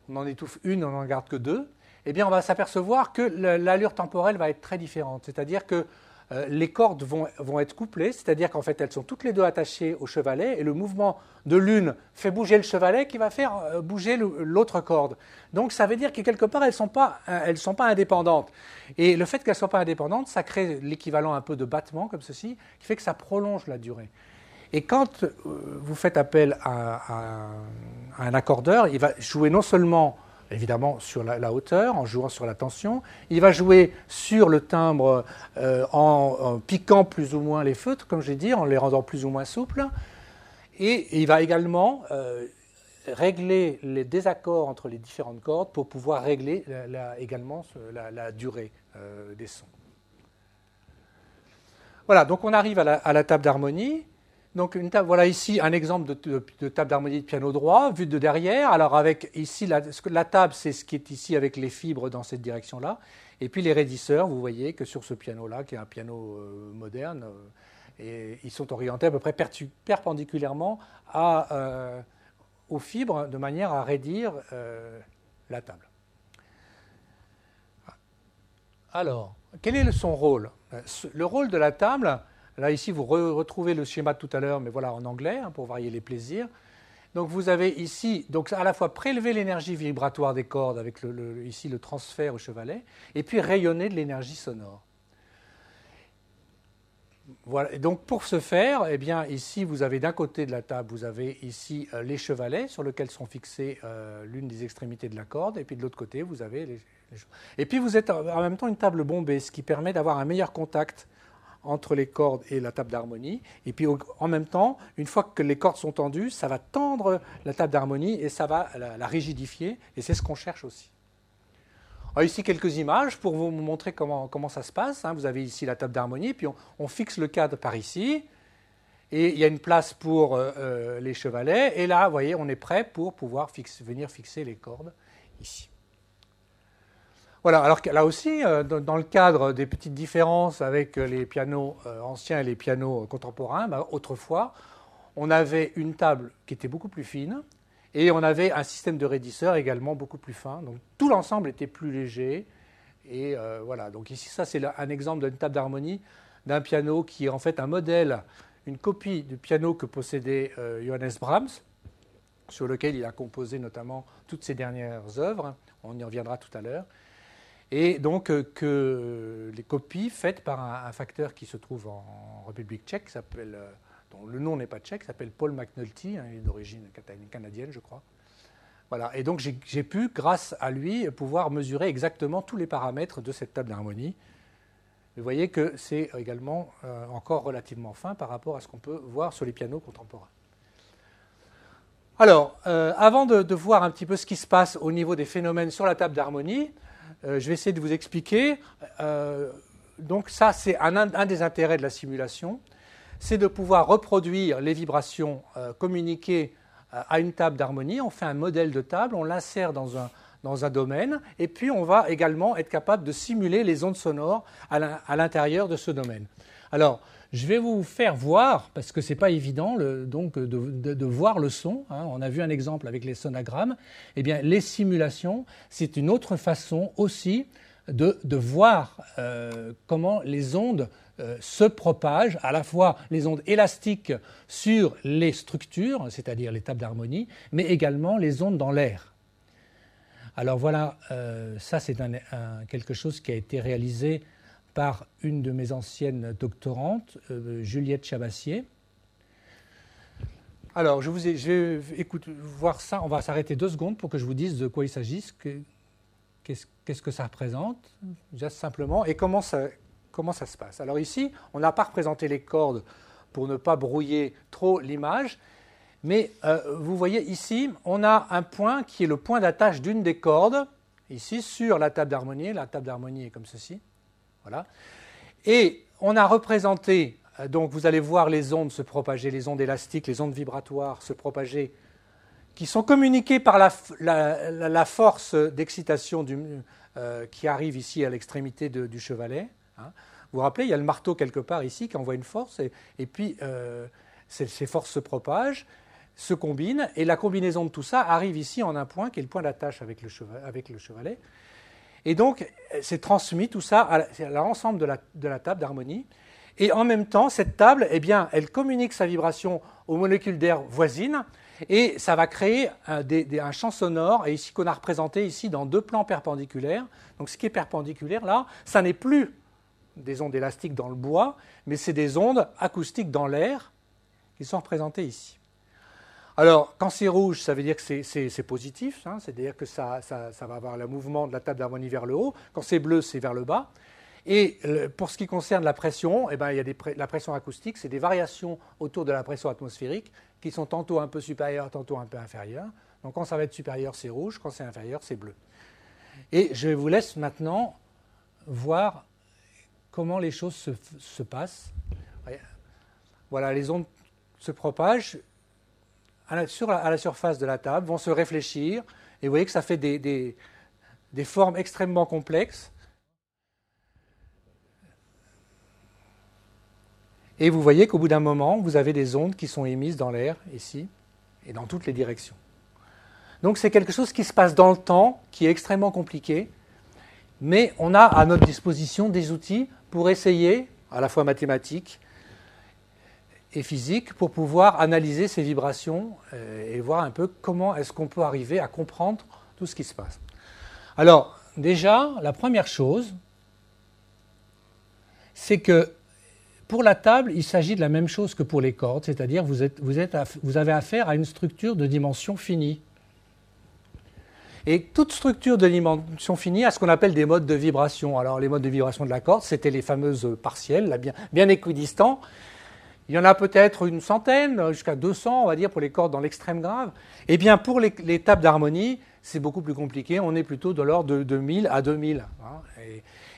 on en étouffe une, on n'en garde que deux, eh bien on va s'apercevoir que l'allure temporelle va être très différente. C'est-à-dire que euh, les cordes vont, vont être couplées, c'est-à-dire qu'en fait elles sont toutes les deux attachées au chevalet, et le mouvement de l'une fait bouger le chevalet qui va faire euh, bouger l'autre corde. Donc ça veut dire que quelque part elles ne sont, pas, euh, sont pas indépendantes. Et le fait qu'elles ne soient pas indépendantes, ça crée l'équivalent un peu de battement comme ceci, qui fait que ça prolonge la durée. Et quand euh, vous faites appel à, un accordeur, il va jouer non seulement évidemment sur la, hauteur, en jouant sur la tension, il va jouer sur le timbre euh, en, piquant plus ou moins les feutres, comme j'ai dit, en les rendant plus ou moins souples, et, il va également euh, régler les désaccords entre les différentes cordes pour pouvoir régler également la, durée des sons. Voilà, donc on arrive à la table d'harmonie. Donc voilà ici un exemple de, table d'harmonie de piano droit, vue de derrière. Alors avec ici la, table, c'est ce qui est ici avec les fibres dans cette direction-là. Et puis les raidisseurs, vous voyez que sur ce piano-là, qui est un piano euh, moderne, euh, ils sont orientés à peu près perpendiculairement euh, aux fibres de manière à raidir la table. Alors, quel est son rôle? Le rôle de la table, Là, ici, vous retrouvez le schéma de tout à l'heure, mais voilà en anglais, hein, pour varier les plaisirs. Donc vous avez ici, donc à la fois prélever l'énergie vibratoire des cordes avec le, ici le transfert au chevalet, et puis rayonner de l'énergie sonore. Voilà. Et donc pour ce faire, eh bien ici vous avez d'un côté de la table, vous avez ici euh, les chevalets sur lesquels sont fixées euh, l'une des extrémités de la corde, et puis de l'autre côté vous avez les, les, Et puis vous êtes en même temps une table bombée, ce qui permet d'avoir un meilleur contact entre les cordes et la table d'harmonie. Et puis en même temps, une fois que les cordes sont tendues, ça va tendre la table d'harmonie et ça va la, rigidifier. Et c'est ce qu'on cherche aussi. ici quelques images pour vous montrer comment, comment ça se passe. Hein. Vous avez ici la table d'harmonie, puis on, fixe le cadre par ici. Et il y a une place pour euh, euh, les chevalets. Et là, vous voyez, on est prêt pour pouvoir venir fixer les cordes ici. Voilà, alors là aussi, euh, dans le cadre des petites différences avec les pianos euh, anciens et les pianos contemporains, bah, autrefois, on avait une table qui était beaucoup plus fine et on avait un système de raidisseur également beaucoup plus fin. Donc tout l'ensemble était plus léger. Et euh, voilà, donc ici, ça c'est un exemple d'une table d'harmonie d'un piano qui est en fait un modèle, une copie du piano que possédait Johannes Brahms, sur lequel il a composé notamment toutes ses dernières œuvres. On y reviendra tout à l'heure et donc euh, que les copies faites par un, facteur qui se trouve en, République tchèque, s'appelle, euh, dont le nom n'est pas tchèque, s'appelle Paul McNulty, hein, il est d'origine canadienne, je crois. Voilà. Et donc j'ai pu, grâce à lui, pouvoir mesurer exactement tous les paramètres de cette table d'harmonie. Vous voyez que c'est également euh, encore relativement fin par rapport à ce qu'on peut voir sur les pianos contemporains. Alors, avant de, voir un petit peu ce qui se passe au niveau des phénomènes sur la table d'harmonie, je vais essayer de vous expliquer. Euh, donc ça, c'est un, des intérêts de la simulation, c'est de pouvoir reproduire les vibrations euh, communiquées à une table d'harmonie. On fait un modèle de table, on l'insère dans un, dans un domaine, et puis on va également être capable de simuler les ondes sonores à l'intérieur de ce domaine. Alors, je vais vous faire voir, parce que ce n'est pas évident donc, de, voir le son. Hein. on a vu un exemple avec les sonagrammes. Eh bien, les simulations, c'est une autre façon aussi de, voir euh, comment les ondes euh, se propagent, à la fois les ondes élastiques sur les structures, c'est-à-dire les tables d'harmonie, mais également les ondes dans l'air. Alors voilà, euh, ça c'est quelque chose qui a été réalisé par une de mes anciennes doctorantes, euh, Juliette Chabassier. Alors, je, vous vais voir ça. On va s'arrêter deux secondes pour que je vous dise de quoi il s'agit, qu'est-ce que ça représente, juste simplement, et comment ça, comment ça se passe. Alors ici, on n'a pas représenté les cordes pour ne pas brouiller trop l'image, mais euh, vous voyez ici, on a un point qui est le point d'attache d'une des cordes, ici sur la table d'harmonie. La table d'harmonie est comme ceci. Et on a représenté, euh, donc vous allez voir les ondes se propager, les ondes élastiques, les ondes vibratoires se propager, qui sont communiquées par la, force d'excitation euh, qui arrive ici à l'extrémité du chevalet. Hein. Vous vous rappelez, il y a le marteau quelque part ici qui envoie une force, et, puis euh, ces, forces se propagent, se combinent, et la combinaison de tout ça arrive ici en un point qui est le point d'attache avec le chevalet. Et donc, c'est transmis tout ça à l'ensemble de la, de la, table d'harmonie. Et en même temps, cette table, eh bien, elle communique sa vibration aux molécules d'air voisines et ça va créer un, un champ sonore, et ici qu'on a représenté ici dans deux plans perpendiculaires. Donc ce qui est perpendiculaire là, ça n'est plus des ondes élastiques dans le bois, mais c'est des ondes acoustiques dans l'air qui sont représentées ici. Alors, quand c'est rouge, ça veut dire que c'est positif, hein, c'est-à-dire que ça, va avoir le mouvement de la table d'harmonie vers le haut. Quand c'est bleu, c'est vers le bas. Et pour ce qui concerne la pression, eh ben, il y a la pression acoustique, c'est des variations autour de la pression atmosphérique qui sont tantôt un peu supérieures, tantôt un peu inférieures. Donc quand ça va être supérieur, c'est rouge, quand c'est inférieur, c'est bleu. Et je vous laisse maintenant voir comment les choses se, se passent. Voilà, les ondes se propagent à la, surface de la table vont se réfléchir, et vous voyez que ça fait des, formes extrêmement complexes. Et vous voyez qu'au bout d'un moment, vous avez des ondes qui sont émises dans l'air, ici, et dans toutes les directions. Donc c'est quelque chose qui se passe dans le temps, qui est extrêmement compliqué, mais on a à notre disposition des outils pour essayer, à la fois mathématiques, et physique pour pouvoir analyser ces vibrations euh, et voir un peu comment est-ce qu'on peut arriver à comprendre tout ce qui se passe. Alors, déjà, la première chose, c'est que pour la table, il s'agit de la même chose que pour les cordes, c'est-à-dire vous, êtes, vous, avez affaire à une structure de dimension finie. Et toute structure de dimension finie a ce qu'on appelle des modes de vibration. Alors les modes de vibration de la corde, c'était les fameuses partielles, bien, bien équidistants, il y en a peut-être une centaine, jusqu'à 200, on va dire, pour les cordes dans l'extrême grave. Eh bien, pour les, tables d'harmonie, c'est beaucoup plus compliqué. On est plutôt de l'ordre de, 1000 à 2000. Hein.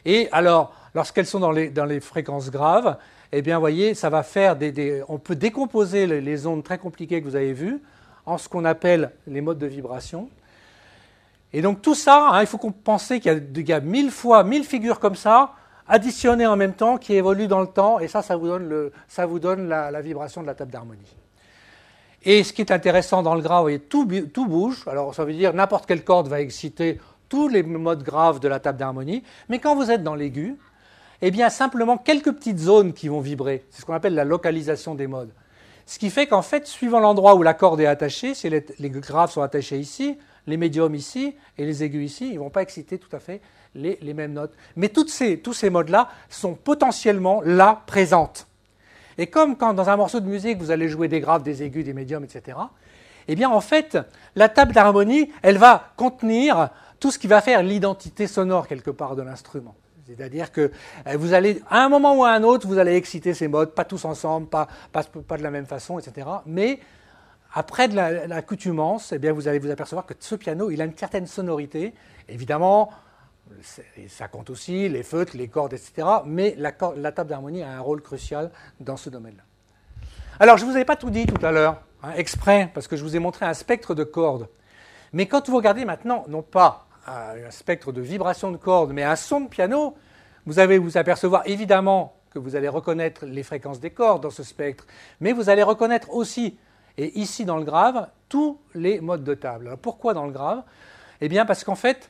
Et, alors, lorsqu'elles sont dans les, fréquences graves, eh bien, voyez, ça va faire des, on peut décomposer les, ondes très compliquées que vous avez vues en ce qu'on appelle les modes de vibration. Et donc tout ça, hein, il faut qu'on pense qu'il y, a mille fois, mille figures comme ça, additionnées en même temps, qui évoluent dans le temps, et ça, ça vous donne, la, vibration de la table d'harmonie. Et ce qui est intéressant dans le grave, vous voyez, tout, tout bouge, alors ça veut dire n'importe quelle corde va exciter tous les modes graves de la table d'harmonie, mais quand vous êtes dans l'aigu, eh bien simplement quelques petites zones qui vont vibrer, c'est ce qu'on appelle la localisation des modes. Ce qui fait qu'en fait, suivant l'endroit où la corde est attachée, si les, les graves sont attachés ici, les médiums ici et les aigus ici, ils ne vont pas exciter tout à fait les, mêmes notes. Mais toutes ces, tous ces modes-là sont potentiellement là présentes. Et comme quand dans un morceau de musique, vous allez jouer des graves, des aigus, des médiums, etc., eh bien en fait, la table d'harmonie, elle va contenir tout ce qui va faire l'identité sonore quelque part de l'instrument. C'est-à-dire que euh, vous allez, à un moment ou à un autre, vous allez exciter ces modes, pas tous ensemble, pas, pas, pas de la même façon, etc. Mais après de l'accoutumance, eh bien, vous allez vous apercevoir que ce piano, il a une certaine sonorité. Évidemment, ça compte aussi, les feutres, les cordes, etc. Mais la, table d'harmonie a un rôle crucial dans ce domaine-là. Alors, je ne vous avais pas tout dit tout à l'heure, hein, exprès, parce que je vous ai montré un spectre de cordes. Mais quand vous regardez maintenant, non pas un spectre de vibration de cordes, mais un son de piano, vous allez vous apercevoir évidemment que vous allez reconnaître les fréquences des cordes dans ce spectre, mais vous allez reconnaître aussi et ici, dans le grave, tous les modes de table. Alors, pourquoi dans le grave? Eh bien, parce qu'en fait,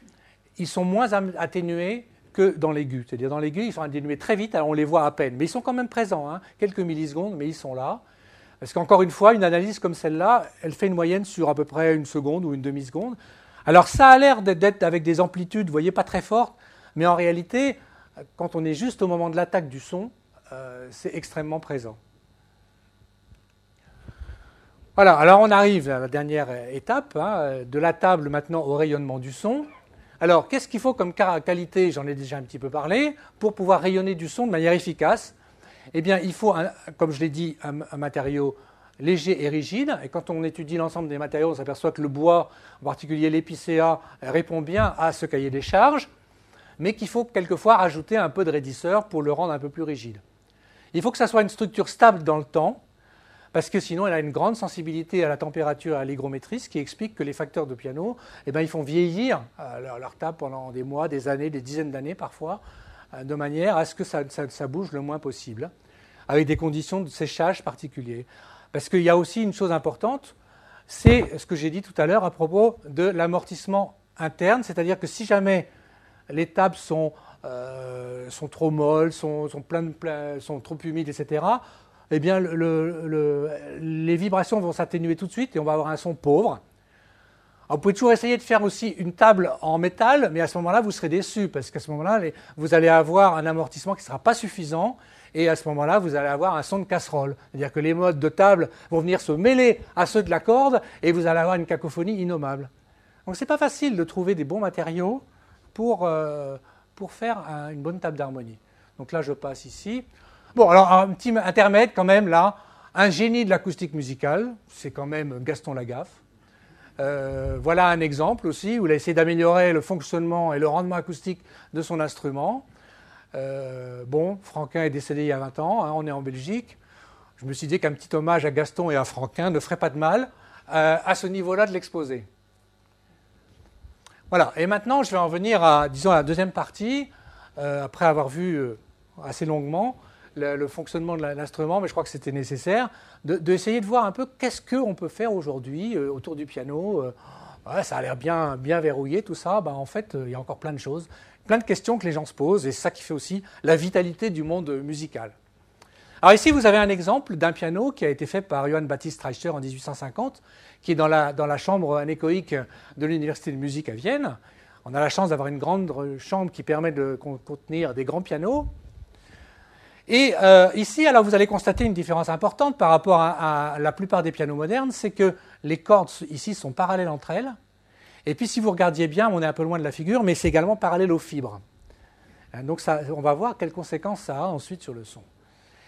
ils sont moins atténués que dans l'aigu. C'est-à-dire, dans l'aigu, ils sont atténués très vite, alors on les voit à peine. Mais ils sont quand même présents, hein. quelques millisecondes, mais ils sont là. Parce qu'encore une fois, une analyse comme celle-là, elle fait une moyenne sur à peu près une seconde ou une demi-seconde. Alors, ça a l'air d'être avec des amplitudes, vous voyez, pas très fortes, mais en réalité, quand on est juste au moment de l'attaque du son, euh, c'est extrêmement présent. Voilà, alors on arrive à la dernière étape, hein, de la table maintenant au rayonnement du son. Alors, qu'est-ce qu'il faut comme qualité, j'en ai déjà un petit peu parlé, pour pouvoir rayonner du son de manière efficace? Eh bien, il faut, comme je l'ai dit, un, matériau léger et rigide. Et quand on étudie l'ensemble des matériaux, on s'aperçoit que le bois, en particulier l'épicéa, répond bien à ce cahier des charges, mais qu'il faut quelquefois rajouter un peu de raidisseur pour le rendre un peu plus rigide. Il faut que ça soit une structure stable dans le temps, parce que sinon elle a une grande sensibilité à la température et à l'hygrométrie, ce qui explique que les facteurs de piano, eh ben, ils font vieillir euh, leur, table pendant des mois, des années, des dizaines d'années parfois, euh, de manière à ce que ça, bouge le moins possible, avec des conditions de séchage particulières. Parce qu'il y a aussi une chose importante, c'est ce que j'ai dit tout à l'heure à propos de l'amortissement interne, c'est-à-dire que si jamais les tables sont, euh, trop molles, sont, sont trop humides, etc., eh bien, les vibrations vont s'atténuer tout de suite et on va avoir un son pauvre. vous pouvez toujours essayer de faire aussi une table en métal, mais à ce moment-là, vous serez déçu parce qu'à ce moment-là, vous allez avoir un amortissement qui ne sera pas suffisant et à ce moment-là, vous allez avoir un son de casserole. C'est-à-dire que les modes de table vont venir se mêler à ceux de la corde et vous allez avoir une cacophonie innommable. Donc, ce n'est pas facile de trouver des bons matériaux pour, euh, pour faire une bonne table d'harmonie. Donc là, je passe ici. Bon, alors un petit intermède quand même là. Un génie de l'acoustique musicale, c'est quand même Gaston Lagaffe. Euh, voilà un exemple aussi où il a essayé d'améliorer le fonctionnement et le rendement acoustique de son instrument. Euh, bon, Franquin est décédé il y a 20 ans, hein, on est en Belgique. Je me suis dit qu'un petit hommage à Gaston et à Franquin ne ferait pas de mal euh, à ce niveau-là de l'exposé. Voilà, et maintenant je vais en venir à, disons, à la deuxième partie, après avoir vu assez longuement le, fonctionnement de l'instrument, mais je crois que c'était nécessaire, d'essayer de, de, voir un peu qu'est-ce qu'on peut faire aujourd'hui euh, autour du piano. Euh, ça a l'air bien, bien verrouillé, tout ça. Ben, en fait, euh, il y a encore plein de choses, plein de questions que les gens se posent, et c'est ça qui fait aussi la vitalité du monde musical. Alors ici, vous avez un exemple d'un piano qui a été fait par Johann Baptist Reicher en 1850, qui est dans la, dans la chambre anéchoïque de l'Université de musique à Vienne. On a la chance d'avoir une grande chambre qui permet de contenir des grands pianos. Et euh, ici, alors vous allez constater une différence importante par rapport à, la plupart des pianos modernes, c'est que les cordes ici sont parallèles entre elles. Et puis si vous regardiez bien, on est un peu loin de la figure, mais c'est également parallèle aux fibres. Hein, donc on va voir quelles conséquences ça a ensuite sur le son.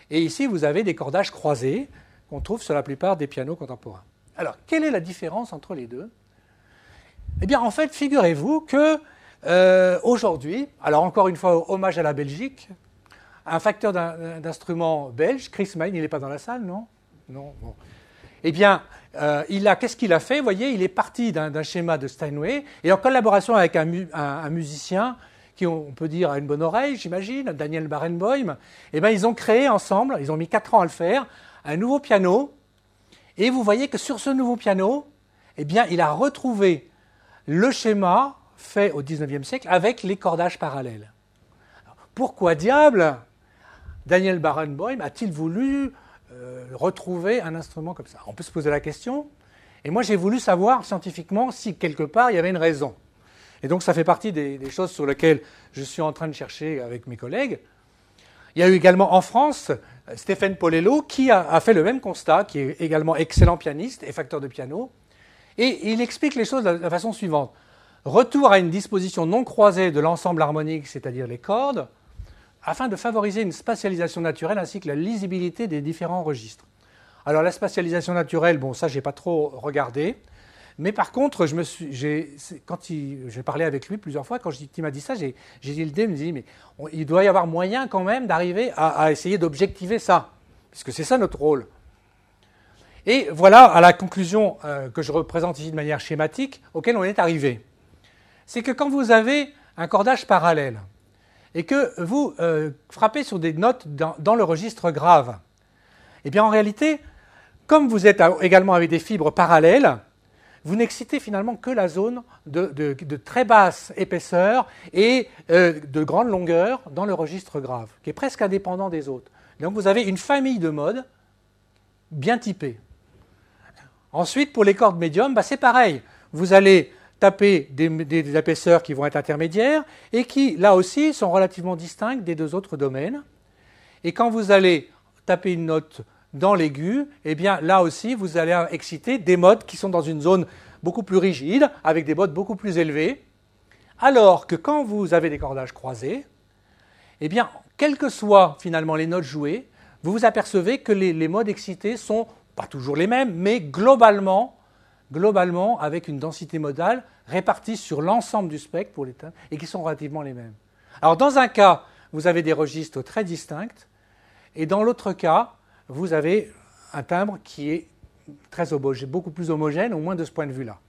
Et ici, vous avez des cordages croisés qu'on trouve sur la plupart des pianos contemporains. Alors, quelle est la différence entre les deux? Eh bien, en fait, figurez-vous que euh, aujourd'hui, alors encore une fois, hommage à la Belgique, un facteur d'instrument belge, Chris Main, il n'est pas dans la salle, non? Non. eh bien, euh, il a, qu'est-ce qu'il a fait? Vous voyez, il est parti d'un, schéma de Steinway et en collaboration avec un, musicien qui, on peut dire, a une bonne oreille, j'imagine, Daniel Barenboim, eh bien, ils ont créé ensemble, ils ont mis quatre ans à le faire, un nouveau piano. Et vous voyez que sur ce nouveau piano, eh bien, il a retrouvé le schéma fait au XIXe siècle avec les cordages parallèles. Pourquoi diable? Daniel Barenboim a-t-il voulu euh, retrouver un instrument comme ça? On peut se poser la question. Et moi, j'ai voulu savoir scientifiquement si quelque part il y avait une raison. Et donc, ça fait partie des, choses sur lesquelles je suis en train de chercher avec mes collègues. Il y a eu également en France Stéphane Polello qui a, fait le même constat, qui est également excellent pianiste et facteur de piano. Et il explique les choses de la façon suivante. Retour à une disposition non croisée de l'ensemble harmonique, c'est-à-dire les cordes, afin de favoriser une spatialisation naturelle ainsi que la lisibilité des différents registres. Alors la spatialisation naturelle, bon ça j'ai pas trop regardé, mais par contre je suis, quand j'ai parlé avec lui plusieurs fois, quand il m'a dit ça, j'ai dit l'idée, il me dit mais il doit y avoir moyen quand même d'arriver à, essayer d'objectiver ça, puisque c'est ça notre rôle. Et voilà à la conclusion euh, que je représente ici de manière schématique, auquel on est arrivé. C'est que quand vous avez un cordage parallèle, et que vous euh, frappez sur des notes dans, le registre grave, eh bien en réalité, comme vous êtes également avec des fibres parallèles, vous n'excitez finalement que la zone de, très basse épaisseur et euh, de grande longueur dans le registre grave, qui est presque indépendant des autres. Donc vous avez une famille de modes bien typés. Ensuite, pour les cordes médium, bah, c'est pareil. Vous allez taper des, épaisseurs qui vont être intermédiaires et qui, là aussi, sont relativement distinctes des deux autres domaines. Et quand vous allez taper une note dans l'aigu, eh bien là aussi, vous allez exciter des modes qui sont dans une zone beaucoup plus rigide, avec des modes beaucoup plus élevés. Alors que quand vous avez des cordages croisés, eh bien, quelles que soient finalement les notes jouées, vous vous apercevez que les, les modes excités sont pas toujours les mêmes, mais globalement globalement avec une densité modale répartie sur l'ensemble du spectre pour les timbres et qui sont relativement les mêmes. Alors dans un cas, vous avez des registres très distincts et dans l'autre cas, vous avez un timbre qui est très homogène, beaucoup plus homogène, au moins de ce point de vue-là.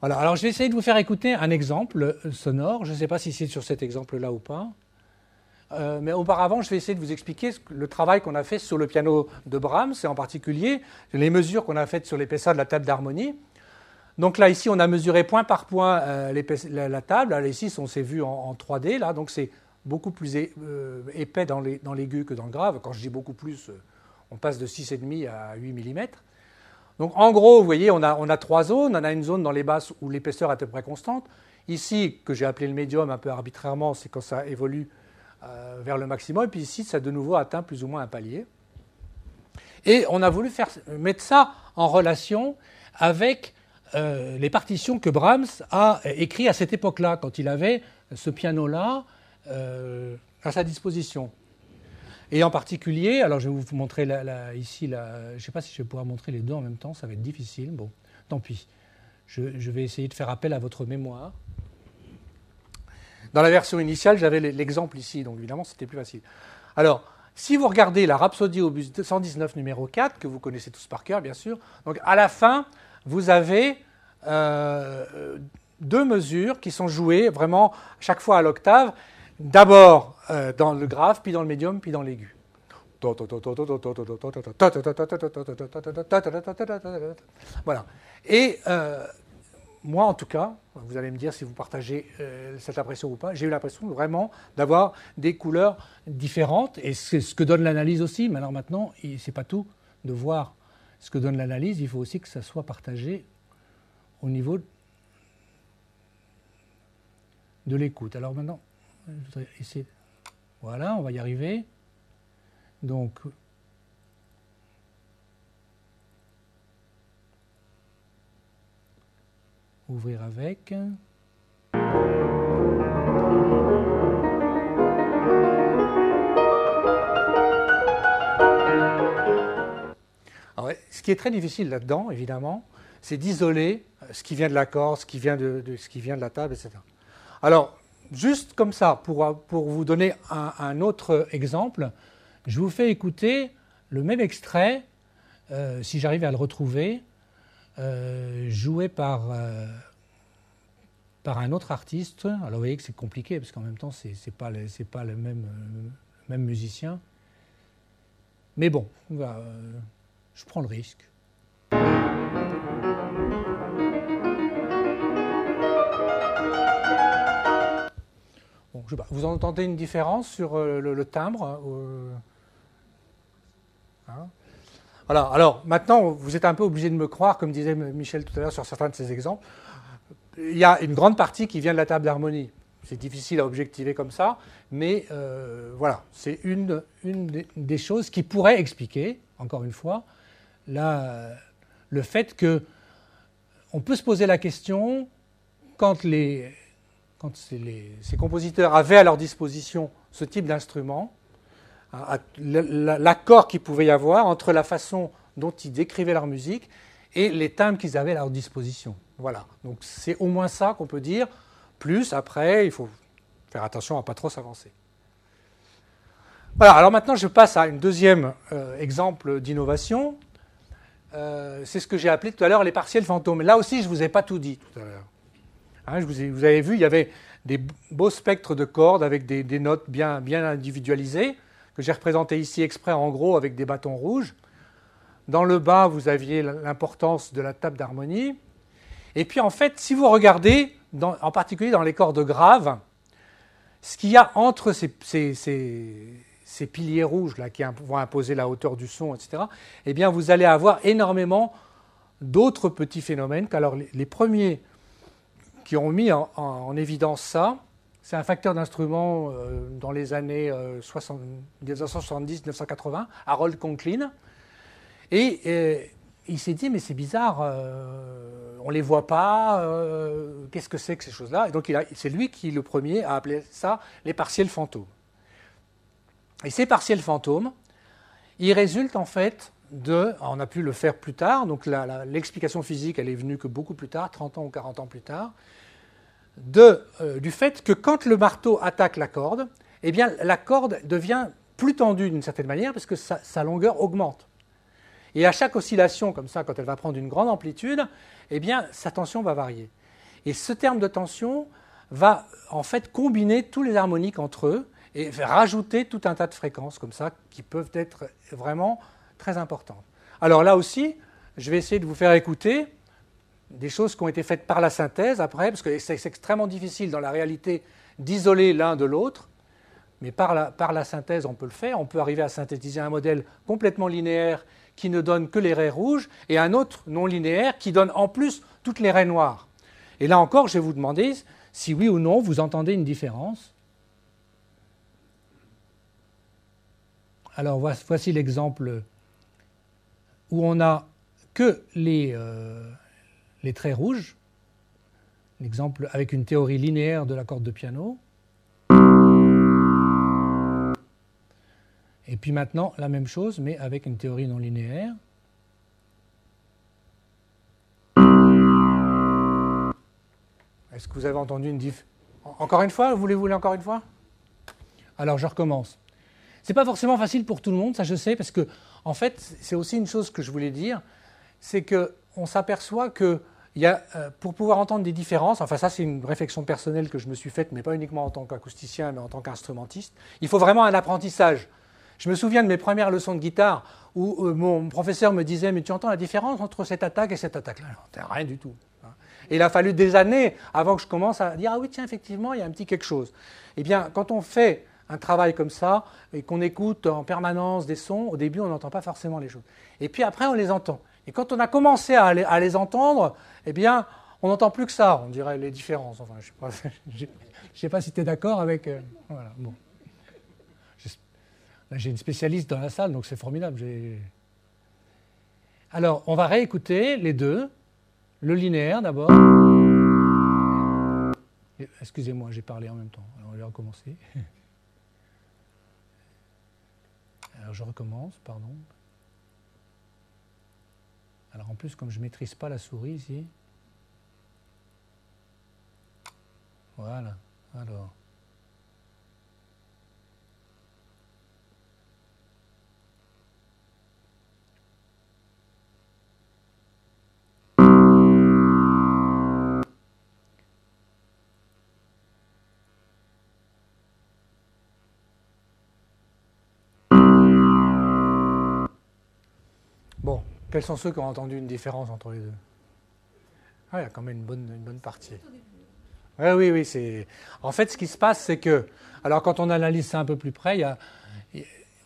Voilà, alors je vais essayer de vous faire écouter un exemple sonore. Je ne sais pas si c'est sur cet exemple-là ou pas. Euh, mais auparavant, je vais essayer de vous expliquer le travail qu'on a fait sur le piano de Brahms, et en particulier les mesures qu'on a faites sur l'épaisseur de la table d'harmonie. Donc là, ici, on a mesuré point par point euh, la, table. Là, ici, on s'est vu en, 3D, là, donc c'est beaucoup plus euh, épais dans l'aigu que dans le grave. Quand je dis beaucoup plus, on passe de 6,5 à 8 mm. Donc en gros, vous voyez, on a, on a trois zones. On a une zone dans les basses où l'épaisseur est à peu près constante. Ici, que j'ai appelé le médium un peu arbitrairement, c'est quand ça évolue euh, vers le maximum. Et puis ici, ça a de nouveau atteint plus ou moins un palier. Et on a voulu faire, mettre ça en relation avec euh, les partitions que Brahms a écrites à cette époque-là, quand il avait ce piano-là euh, à sa disposition. Et en particulier, alors je vais vous montrer ici, je ne sais pas si je vais pouvoir montrer les deux en même temps, ça va être difficile. Bon, tant pis. je vais essayer de faire appel à votre mémoire. Dans la version initiale, j'avais l'exemple ici, donc évidemment, c'était plus facile. Alors, si vous regardez la Rhapsodie Opus 119 numéro 4, que vous connaissez tous par cœur, bien sûr, donc à la fin, vous avez euh, deux mesures qui sont jouées vraiment chaque fois à l'octave, d'abord euh, dans le grave, puis dans le médium, puis dans l'aigu. Voilà. Et euh, moi, en tout cas, vous allez me dire si vous partagez cette impression ou pas, j'ai eu l'impression vraiment d'avoir des couleurs différentes, et c'est ce que donne l'analyse aussi. Mais alors maintenant, c'est pas tout de voir ce que donne l'analyse, il faut aussi que ça soit partagé au niveau de l'écoute. Alors maintenant, je voudrais essayer. Voilà, on va y arriver. Donc, ouvrir avec. Ce qui est très difficile là-dedans, évidemment, c'est d'isoler ce qui vient de l'accord, ce, qui vient de, ce qui vient de la table, etc. Alors, juste comme ça, pour, vous donner un, autre exemple, je vous fais écouter le même extrait euh, si j'arrive à le retrouver, euh, joué par, un autre artiste. Alors vous voyez que c'est compliqué, parce qu'en même temps, ce n'est pas, le, même, musicien. Mais bon, je prends le risque. vous entendez une différence sur euh, le, timbre hein, euh, hein? Voilà. Alors maintenant, vous êtes un peu obligé de me croire, comme disait Michel tout à l'heure sur certains de ces exemples. Il y a une grande partie qui vient de la table d'harmonie. C'est difficile à objectiver comme ça, mais euh, voilà, c'est une, une, des choses qui pourrait expliquer, encore une fois, la, le fait que on peut se poser la question quand les, quand ces compositeurs avaient à leur disposition ce type d'instrument, l'accord qu'il pouvait y avoir entre la façon dont ils décrivaient leur musique et les timbres qu'ils avaient à leur disposition. Voilà. Donc c'est au moins ça qu'on peut dire. Plus après, il faut faire attention à ne pas trop s'avancer. Voilà. Alors maintenant, je passe à un deuxième euh, exemple d'innovation. Euh, c'est ce que j'ai appelé tout à l'heure les partiels fantômes. Là aussi, je ne vous ai pas tout dit tout à l'heure. Hein, vous, avez vu, il y avait des beaux spectres de cordes avec des, notes bien, bien individualisées, que j'ai représenté ici exprès en gros avec des bâtons rouges. Dans le bas, vous aviez l'importance de la table d'harmonie. Et puis en fait, si vous regardez, en particulier dans les cordes graves, ce qu'il y a entre ces, ces, piliers rouges là, qui vont imposer la hauteur du son, etc., eh bien vous allez avoir énormément d'autres petits phénomènes. Alors les premiers qui ont mis en, évidence ça. C'est un facteur d'instrument euh, dans les années 1970-1980, euh, Harold Conklin. Et euh, il s'est dit, mais c'est bizarre, on ne les voit pas, qu'est-ce que c'est que ces choses-là? Et donc c'est lui qui, le premier, a appelé ça les partiels fantômes. Et ces partiels fantômes, ils résultent en fait de, on a pu le faire plus tard, donc l'explication physique, elle est venue que beaucoup plus tard, 30 ans ou 40 ans plus tard, euh, du fait que quand le marteau attaque la corde, eh bien, la corde devient plus tendue d'une certaine manière parce que sa, longueur augmente. Et à chaque oscillation, comme ça, quand elle va prendre une grande amplitude, eh bien, sa tension va varier. Et ce terme de tension va en fait combiner tous les harmoniques entre eux et rajouter tout un tas de fréquences comme ça qui peuvent être vraiment très importantes. Alors là aussi, je vais essayer de vous faire écouter des choses qui ont été faites par la synthèse après, parce que c'est extrêmement difficile dans la réalité d'isoler l'un de l'autre, mais par la, par la, synthèse on peut le faire, on peut arriver à synthétiser un modèle complètement linéaire qui ne donne que les raies rouges, et un autre non linéaire qui donne en plus toutes les raies noires. Et là encore, je vais vous demander si oui ou non vous entendez une différence. Alors voici l'exemple où on n'a que les, euh, les traits rouges, l'exemple avec une théorie linéaire de la corde de piano. Et puis maintenant, la même chose, mais avec une théorie non linéaire. Est-ce que vous avez entendu une diff? Encore une fois Voulez-vous encore une fois? Alors, je recommence. Ce n'est pas forcément facile pour tout le monde, ça je sais, parce que, en fait, c'est aussi une chose que je voulais dire, c'est qu'on s'aperçoit que y a, euh, pour pouvoir entendre des différences, enfin ça c'est une réflexion personnelle que je me suis faite, mais pas uniquement en tant qu'acousticien, mais en tant qu'instrumentiste, il faut vraiment un apprentissage. Je me souviens de mes premières leçons de guitare où euh, mon professeur me disait Mais tu entends la différence entre cette attaque et cette attaque-là? Rien du tout. Hein. Et il a fallu des années avant que je commence à dire Ah oui, tiens, effectivement, il y a un petit quelque chose. Eh bien, quand on fait un travail comme ça et qu'on écoute en permanence des sons, au début, on n'entend pas forcément les choses. Et puis après, on les entend. Et quand on a commencé à les, entendre, eh bien, on n'entend plus que ça, on dirait les différences. Enfin, je ne sais, pas si tu es d'accord avec. Euh, voilà, bon. J'ai une spécialiste dans la salle, donc c'est formidable. Alors, on va réécouter les deux. Le linéaire d'abord. Excusez-moi, j'ai parlé en même temps. Alors, on va recommencer. Alors, je recommence, pardon. Alors en plus, comme je ne maîtrise pas la souris ici, voilà, alors. Quels sont ceux qui ont entendu une différence entre les deux ah, Il y a quand même une bonne, une bonne partie. Oui, oui, oui. C'est... En fait, ce qui se passe, c'est que, alors quand on analyse ça un peu plus près, il y a,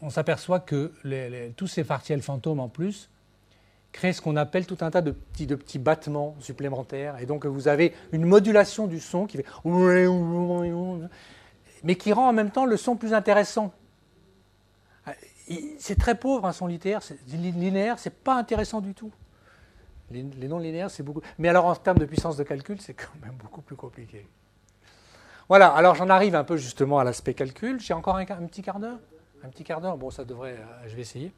on s'aperçoit que tous ces partiels fantômes en plus créent ce qu'on appelle tout un tas de petits, de petits battements supplémentaires. Et donc vous avez une modulation du son qui fait mais qui rend en même temps le son plus intéressant. C'est très pauvre un son linéaire, linéaire, c'est pas intéressant du tout. Les, non linéaires, c'est beaucoup. Mais alors en termes de puissance de calcul, c'est quand même beaucoup plus compliqué. Voilà, alors j'en arrive un peu justement à l'aspect calcul. J'ai encore un, petit quart d'heure? Un petit quart d'heure? Bon, ça devrait. Euh, je vais essayer.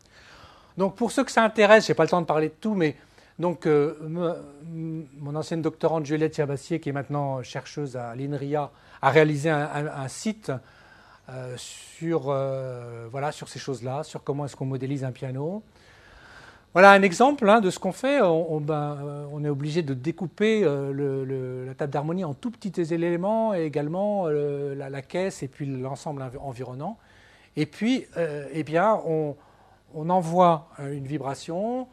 Donc pour ceux que ça intéresse, je n'ai pas le temps de parler de tout, mais donc euh, mon ancienne doctorante Juliette Chabassier, qui est maintenant chercheuse à l'INRIA, a réalisé un, site euh, sur, euh, voilà, sur ces choses-là, sur comment est-ce qu'on modélise un piano. Voilà un exemple hein, de ce qu'on fait. On, ben, on, est obligé de découper la table d'harmonie en tout petits éléments et également la, caisse et puis l'ensemble environnant. Et puis, eh bien, on, on envoie une vibration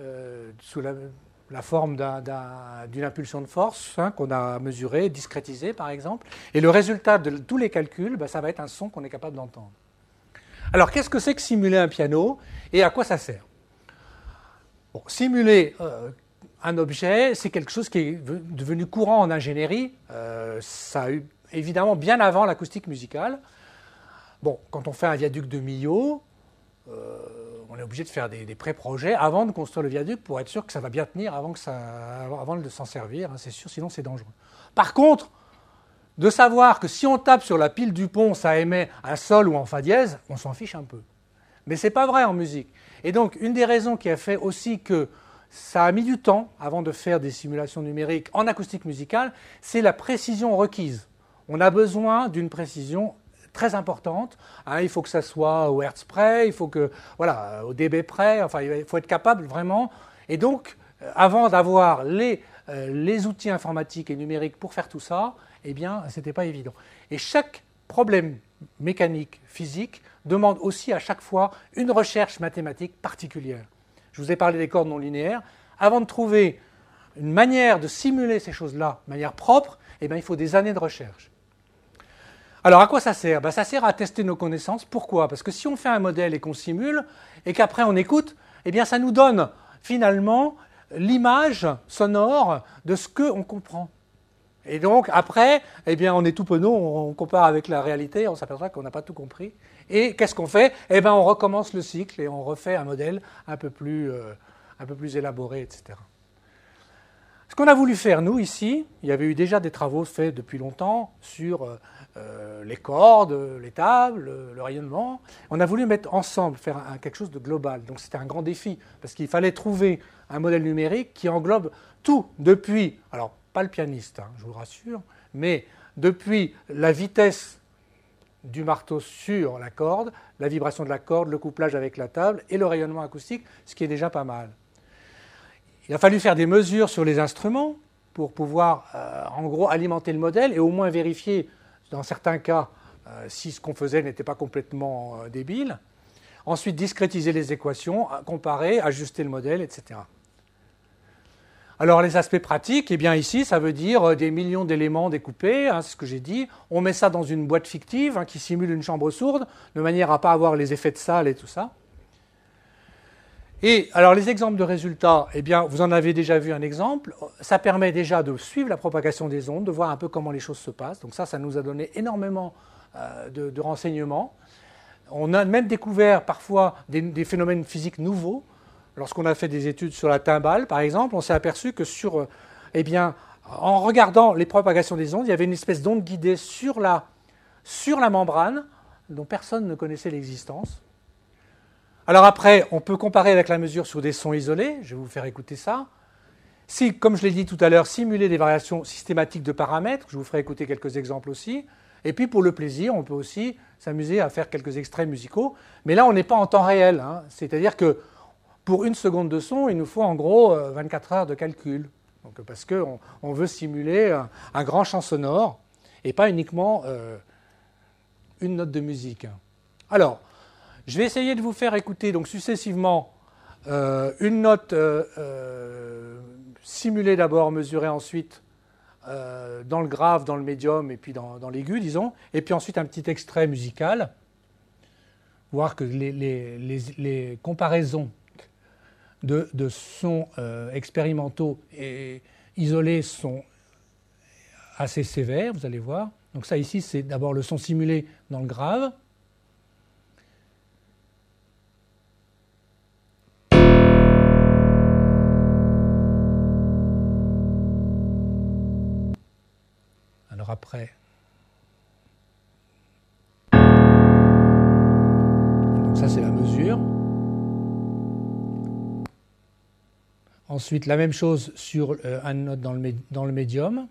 euh, sous la, forme d'une impulsion de force hein, qu'on a mesurée, discrétisée par exemple. Et le résultat de tous les calculs, bah, ça va être un son qu'on est capable d'entendre. Alors qu'est-ce que c'est que simuler un piano et à quoi ça sert? Simuler euh, un objet, c'est quelque chose qui est devenu courant en ingénierie. Euh, ça a eu évidemment bien avant l'acoustique musicale. Bon, quand on fait un viaduc de Millau, euh, on est obligé de faire des, pré-projets avant de construire le viaduc pour être sûr que ça va bien tenir avant de s'en servir, hein, c'est sûr, sinon c'est dangereux. Par contre, de savoir que si on tape sur la pile du pont, ça émet un sol ou en fa dièse, on s'en fiche un peu. Mais ce n'est pas vrai en musique. Et donc, une des raisons qui a fait aussi que ça a mis du temps avant de faire des simulations numériques en acoustique musicale, c'est la précision requise. On a besoin d'une précision très importante. Hein, il faut que ça soit au Hertz près, il faut que, voilà, au dB près, enfin, il faut être capable vraiment. Et donc, euh, avant d'avoir les, euh, les outils informatiques et numériques pour faire tout ça, eh bien, ce n'était pas évident. Et chaque problème mécanique, physique, demande aussi à chaque fois une recherche mathématique particulière. Je vous ai parlé des cordes non linéaires. Avant de trouver une manière de simuler ces choses-là de manière propre, eh bien, il faut des années de recherche. Alors à quoi ça sert? Ben, Ça sert à tester nos connaissances. Pourquoi? Parce que si on fait un modèle et qu'on simule, et qu'après on écoute, eh bien ça nous donne finalement l'image sonore de ce qu'on comprend. Et donc après, eh bien on est tout penaud, on compare avec la réalité, on s'aperçoit qu'on n'a pas tout compris. Et qu'est-ce qu'on fait? Eh bien on recommence le cycle et on refait un modèle un peu plus, euh, un peu plus élaboré, etc. Qu'on a voulu faire, nous, ici, il y avait eu déjà des travaux faits depuis longtemps sur euh, euh, les cordes, les tables, le, rayonnement. On a voulu mettre ensemble, faire quelque chose de global. Donc c'était un grand défi, parce qu'il fallait trouver un modèle numérique qui englobe tout, depuis, alors pas le pianiste, hein, je vous rassure, mais depuis la vitesse du marteau sur la corde, la vibration de la corde, le couplage avec la table et le rayonnement acoustique, ce qui est déjà pas mal. Il a fallu faire des mesures sur les instruments pour pouvoir, euh, en gros, alimenter le modèle et au moins vérifier dans certains cas, euh, si ce qu'on faisait n'était pas complètement euh, débile. Ensuite, discrétiser les équations, comparer, ajuster le modèle, etc. Alors les aspects pratiques, eh bien ici, ça veut dire des millions d'éléments découpés, hein, c'est ce que j'ai dit. On met ça dans une boîte fictive hein, qui simule une chambre sourde, de manière à ne pas avoir les effets de salle et tout ça. Et alors les exemples de résultats, eh bien, vous en avez déjà vu un exemple. Ça permet déjà de suivre la propagation des ondes, de voir un peu comment les choses se passent. Donc ça, ça nous a donné énormément euh, de, renseignements. On a même découvert parfois des, phénomènes physiques nouveaux. Lorsqu'on a fait des études sur la timbale, par exemple, on s'est aperçu que sur, euh, eh bien, en regardant les propagations des ondes, il y avait une espèce d'onde guidée sur la, sur la membrane dont personne ne connaissait l'existence. Alors après, on peut comparer avec la mesure sur des sons isolés. Je vais vous faire écouter ça. Si, comme je l'ai dit tout à l'heure, simuler des variations systématiques de paramètres, je vous ferai écouter quelques exemples aussi. Et puis pour le plaisir, on peut aussi s'amuser à faire quelques extraits musicaux. Mais là, on n'est pas en temps réel. Hein. C'est-à-dire que pour une seconde de son, il nous faut en gros 24 euh, heures de calcul. Parce qu'on on veut simuler un, grand champ sonore et pas uniquement euh, une note de musique. Alors, je vais essayer de vous faire écouter donc successivement euh, une note simulée d'abord, mesurée ensuite dans le grave, dans le médium et puis dans, l'aigu, disons, et puis ensuite un petit extrait musical, voir que les, comparaisons de sons expérimentaux et isolés sont assez sévères, vous allez voir. Donc ça ici, c'est d'abord le son simulé dans le grave. Après, donc ça c'est la mesure. Ensuite, la même chose sur euh, un note dans le, dans le médium.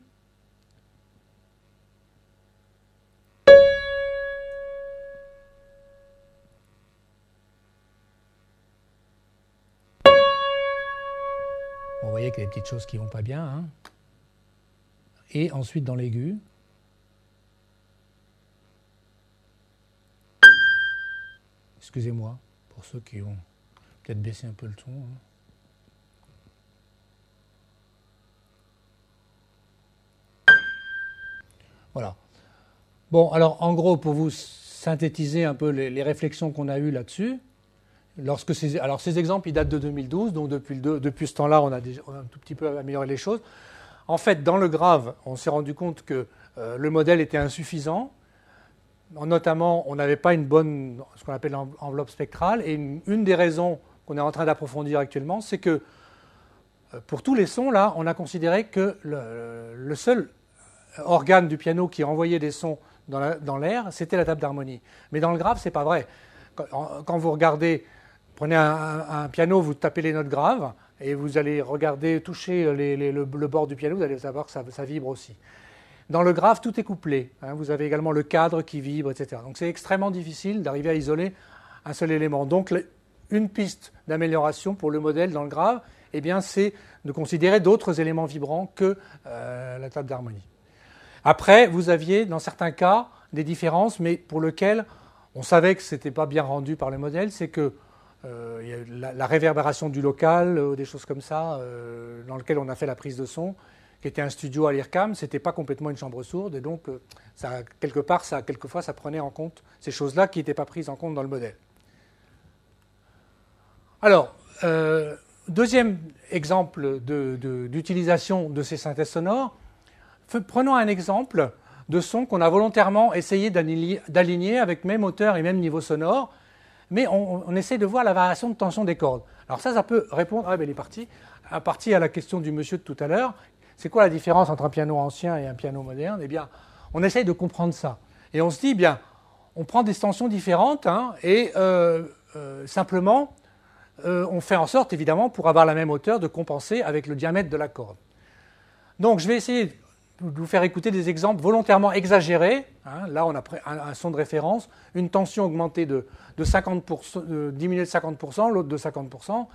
vous voyez qu'il y a des petites choses qui vont pas bien. Hein. Et ensuite dans l'aigu. Excusez-moi pour ceux qui ont peut-être baissé un peu le ton. Hein. Voilà. Bon, alors en gros, pour vous synthétiser un peu les, réflexions qu'on a eues là-dessus, lorsque ces, alors ces exemples, ils datent de 2012, donc depuis, depuis ce temps-là, on, a un tout petit peu amélioré les choses. En fait, dans le grave, on s'est rendu compte que euh, le modèle était insuffisant. Notamment, on n'avait pas une bonne, ce qu'on appelle enveloppe spectrale. Et une, des raisons qu'on est en train d'approfondir actuellement, c'est que euh, pour tous les sons, là, on a considéré que le seul organe du piano qui envoyait des sons dans l'air, c'était la table d'harmonie. Mais dans le grave, c'est pas vrai. Quand, vous regardez, prenez un, piano, vous tapez les notes graves, et vous allez regarder, toucher le, bord du piano, vous allez savoir que ça, vibre aussi. Dans le grave, tout est couplé. Hein. vous avez également le cadre qui vibre, etc. Donc c'est extrêmement difficile d'arriver à isoler un seul élément. Donc une piste d'amélioration pour le modèle dans le grave, eh bien, c'est de considérer d'autres éléments vibrants que euh, la table d'harmonie. Après, vous aviez dans certains cas des différences, mais pour lesquelles on savait que ce n'était pas bien rendu par le modèle, c'est que euh, la, réverbération du local, euh, des choses comme ça, euh, dans lequel on a fait la prise de son, qui était un studio à l'IRCAM, ce n'était pas complètement une chambre sourde, et donc quelque part, ça, quelquefois, ça prenait en compte ces choses-là qui n'étaient pas prises en compte dans le modèle. Alors, deuxième exemple d'utilisation de ces synthèses sonores, Prenons un exemple de son qu'on a volontairement essayé d'aligner avec même hauteur et même niveau sonore, mais on, essaie de voir la variation de tension des cordes. Alors ça, ça peut répondre, ah parti, à la question du monsieur de tout à l'heure, c'est quoi la différence entre un piano ancien et un piano moderne? Eh bien, on essaye de comprendre ça. Et on se dit, bien, on prend des tensions différentes hein, et euh, euh, simplement, euh, on fait en sorte, évidemment, pour avoir la même hauteur, de compenser avec le diamètre de la corde. Donc, je vais essayer vous faire écouter des exemples volontairement exagérés. Hein. là, on a un, son de référence, une tension augmentée de, 50%, diminuée de 50%, l'autre de 50%,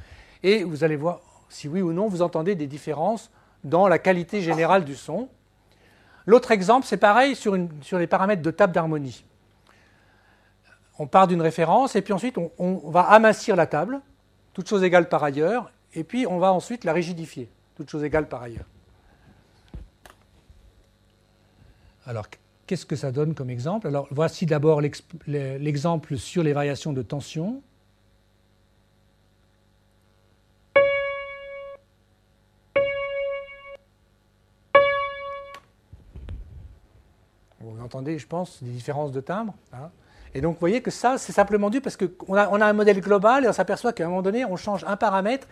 et vous allez voir si oui ou non vous entendez des différences dans la qualité générale du son. L'autre exemple, c'est pareil sur, les paramètres de table d'harmonie. On part d'une référence et puis ensuite on, on va amincir la table, toutes choses égales par ailleurs, et puis on va ensuite la rigidifier, toutes choses égales par ailleurs. Alors, qu'est-ce que ça donne comme exemple? Alors, voici d'abord l'exemple sur les variations de tension. Vous entendez, je pense, des différences de timbre. Hein? et donc, vous voyez que ça, c'est simplement dû parce qu'on a, un modèle global et on s'aperçoit qu'à un moment donné, on change un paramètre.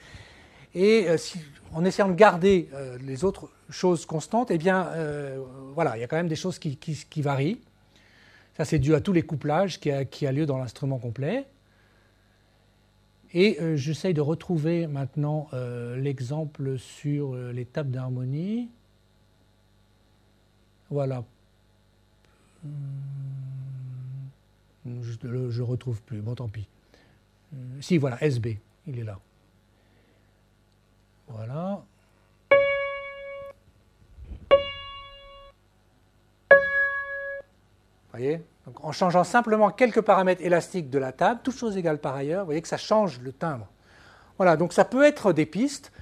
Et euh, si, en essayant de garder euh, les autres choses constantes, eh bien, euh, voilà, il y a quand même des choses qui, varient. Ça, c'est dû à tous les couplages qui a, lieu dans l'instrument complet. Et j'essaye de retrouver maintenant l'exemple sur tables d'harmonie. Voilà. Je ne retrouve plus. Bon, tant pis. si, voilà, SB, il est là. Voilà. voyez Donc, En changeant simplement quelques paramètres élastiques de la table, toutes choses égales par ailleurs, vous voyez que ça change le timbre. Voilà, donc ça peut être des pistes.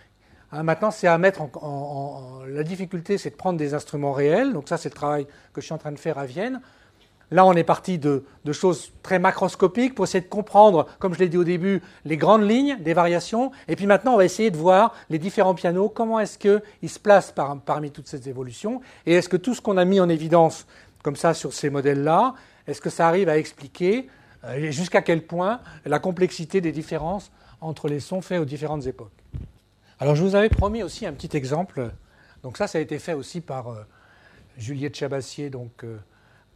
Hein, maintenant, c'est à mettre en, La difficulté, c'est de prendre des instruments réels. Donc ça, c'est le travail que je suis en train de faire à Vienne. Là, on est parti de, choses très macroscopiques pour essayer de comprendre, comme je l'ai dit au début, les grandes lignes des variations. Et puis maintenant, on va essayer de voir les différents pianos, comment est-ce qu'ils se placent parmi toutes ces évolutions. Et est-ce que tout ce qu'on a mis en évidence comme ça sur ces modèles-là, est-ce que ça arrive à expliquer euh, jusqu'à quel point la complexité des différences entre les sons faits aux différentes époques? Alors, je vous avais promis aussi un petit exemple. Donc ça, ça a été fait aussi par euh, Juliette Chabassier, donc... Euh,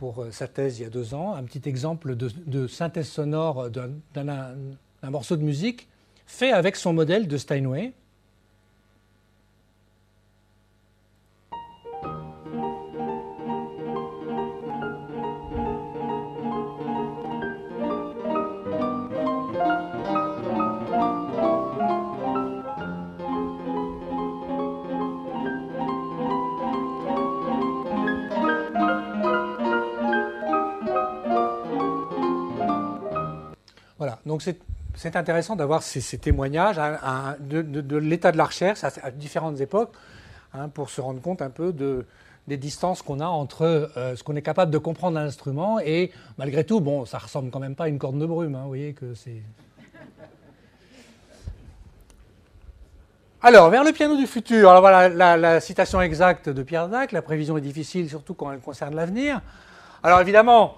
pour euh, sa thèse il y a deux ans, un petit exemple de, synthèse sonore d'un morceau de musique fait avec son modèle de Steinway. Donc c'est intéressant d'avoir ces, témoignages de, l'état de la recherche à, différentes époques hein, pour se rendre compte un peu des distances qu'on a entre euh, ce qu'on est capable de comprendre d'un instrument et malgré tout, bon, ça ressemble quand même pas à une corne de brume. Hein, vous voyez que c'est. Alors, vers le piano du futur. Alors voilà la, la citation exacte de Pierre Dac. La prévision est difficile, surtout quand elle concerne l'avenir. Alors évidemment,